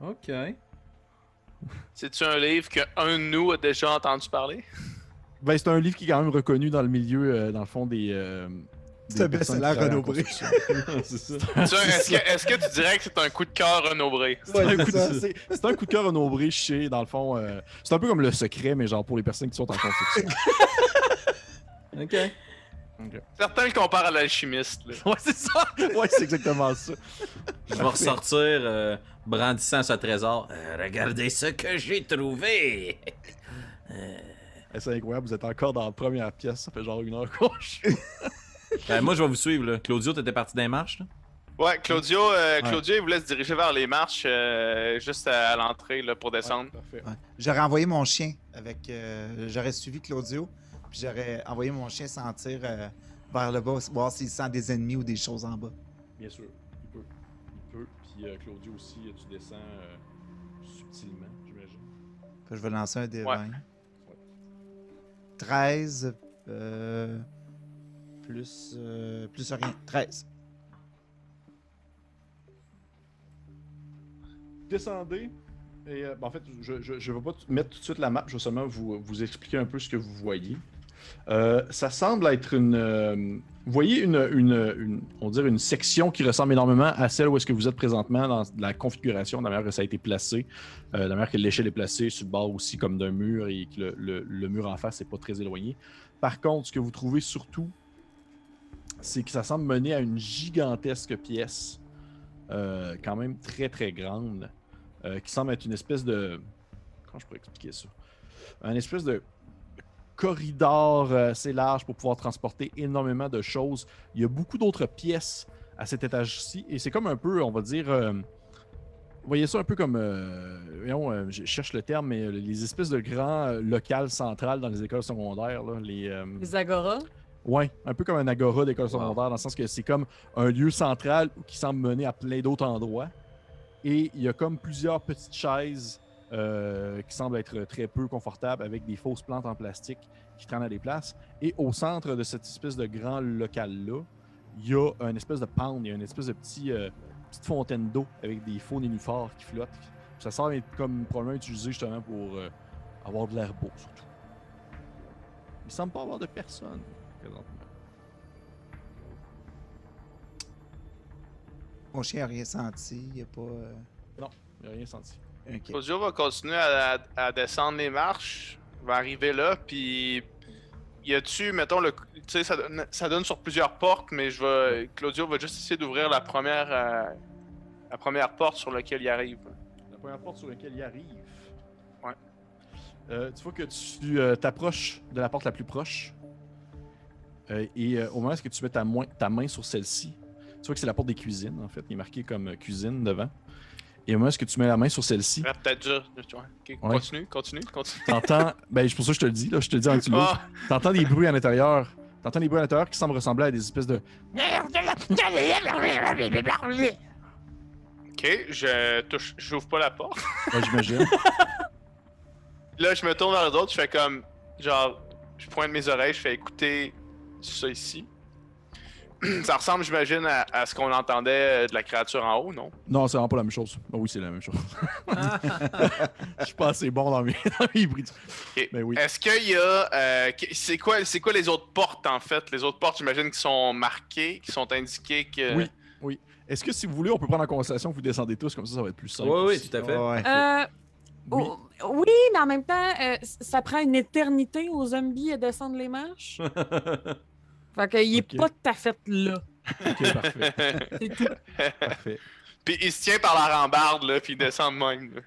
Ok. C'est-tu un livre qu'un de nous a déjà entendu parler? <laughs> Ben, c'est un livre qui est quand même reconnu dans le milieu, euh, dans le fond, des. euh, C'est des un best-seller <laughs> c'est ça. Tu vois, Est-ce que, est-ce que tu dirais que c'est un coup de cœur Renaud <laughs> Bré? C'est un, Ouais, coup de- un coup cœur renombré chez, dans le fond. euh, c'est un peu comme le secret, mais genre pour les personnes qui sont en construction. Ok. Certains le comparent à l'alchimiste. <laughs> ouais, c'est ça! Ouais, c'est exactement ça. Je vais ressortir euh, brandissant ce trésor. euh, regardez ce que j'ai trouvé. Eh, C'est incroyable, vous êtes encore dans la première pièce, ça fait genre une heure qu'on. <laughs> Ben, moi, je vais vous suivre. Là. Claudio, t'étais parti les marches. Là? Ouais, Claudio, euh, Claudio il voulait se diriger vers les marches euh, juste à, à l'entrée là, pour descendre. Ouais. J'aurais envoyé mon chien avec. euh, j'aurais suivi Claudio, puis j'aurais envoyé mon chien sentir euh, vers le bas, voir s'il sent des ennemis ou des choses en bas. Bien sûr, il peut. Il peut. Puis euh, Claudio aussi, euh, tu descends euh, subtilement, j'imagine. Je vais lancer un des Ouais. 20. 13 euh, plus, euh, plus rien. 13. descendez. Et, euh, ben, en fait, je ne vais pas mettre tout de suite la map, je vais seulement vous, vous expliquer un peu ce que vous voyez. Euh, ça semble être une. euh, vous voyez une, on dire une section qui ressemble énormément à celle où est-ce que vous êtes présentement dans la configuration, de la manière que ça a été placé, euh, de la manière que l'échelle est placée sur le bord aussi comme d'un mur et que le, mur en face n'est pas très éloigné. Par contre, ce que vous trouvez surtout, c'est que ça semble mener à une gigantesque pièce, euh, quand même très très grande, qui semble être une espèce de. Comment je pourrais expliquer ça? Un espèce de corridor euh, assez large pour pouvoir transporter énormément de choses. Il y a beaucoup d'autres pièces à cet étage-ci et c'est comme un peu, on va dire. euh, vous voyez ça un peu comme, euh, voyons, euh, je cherche le terme, mais euh, les espèces de grands euh, locales centrales dans les écoles secondaires. Là, les, euh, Les Agora. Ouais, un peu comme un agora d'école Wow. secondaire, dans le sens que c'est comme un lieu central qui semble mener à plein d'autres endroits. Et il y a comme plusieurs petites chaises euh, qui semble être très peu confortable avec des fausses plantes en plastique qui traînent à des places. Et au centre de cette espèce de grand local-là, il y a une espèce de pond, il y a une espèce de petit, euh, petite fontaine d'eau avec des faux nénuphars qui flottent. Ça semble être comme probablement utilisé justement pour euh, avoir de l'air beau, surtout. Il semble pas avoir de personne présentement. Mon chien n'a rien senti. Il n'y a pas. euh, Il n'y a rien senti. Claudio va continuer à, à- à descendre les marches, va arriver là, puis y a-tu, mettons, le, tu sais, ça, donne- ça donne sur plusieurs portes, mais je vais, Claudio va juste essayer d'ouvrir la première, euh, la première porte sur laquelle il arrive. La première porte sur laquelle il arrive. Ouais. Euh, tu vois que tu euh, t'approches de la porte la plus proche. Euh, et euh, au moment où tu mets ta, ta main sur celle-ci, tu vois que c'est la porte des cuisines, en fait. Il est marqué comme cuisine devant. Et au moment où tu mets la main sur celle-ci, Ah, Peut-être dur. tu vois. Ok, Ouais. Continue, continue, continue. t'entends. <laughs> ben, c'est pour ça que je te le dis, là. Je te le dis en que tu. Ah, T'entends des bruits à l'intérieur. T'entends des bruits à l'intérieur qui semblent ressembler à des espèces de. ok, je touche, j'ouvre pas la porte. Ouais, j'imagine. <laughs> Là, je me tourne vers les autres, je fais comme, genre, je pointe mes oreilles, je fais écouter ça ici. <clears throat> ça ressemble, j'imagine, à, à ce qu'on entendait euh, de la créature en haut, non? non, c'est vraiment pas la même chose. Ben oui, c'est la même chose. <laughs> Je suis pas assez bon dans mes, <laughs> dans mes bruits. Ok. Ben oui. Est-ce qu'il y a. euh, que- c'est quoi, c'est quoi les autres portes, en fait? Les autres portes, j'imagine, qui sont marquées, qui sont indiquées que. Oui. Est-ce que si vous voulez, on peut prendre en conversation que vous descendez tous, comme ça, ça va être plus simple. Oui, oui, tout à fait. Ouais. Euh, Oui. oh, oui, mais en même temps, euh, ça prend une éternité aux zombies à descendre les marches. <laughs> fait qu'il est Ok. pas tout à fait là. Ok, parfait. <laughs> C'est tout. parfait. Puis il se tient par la rambarde, là, puis il descend de même. là.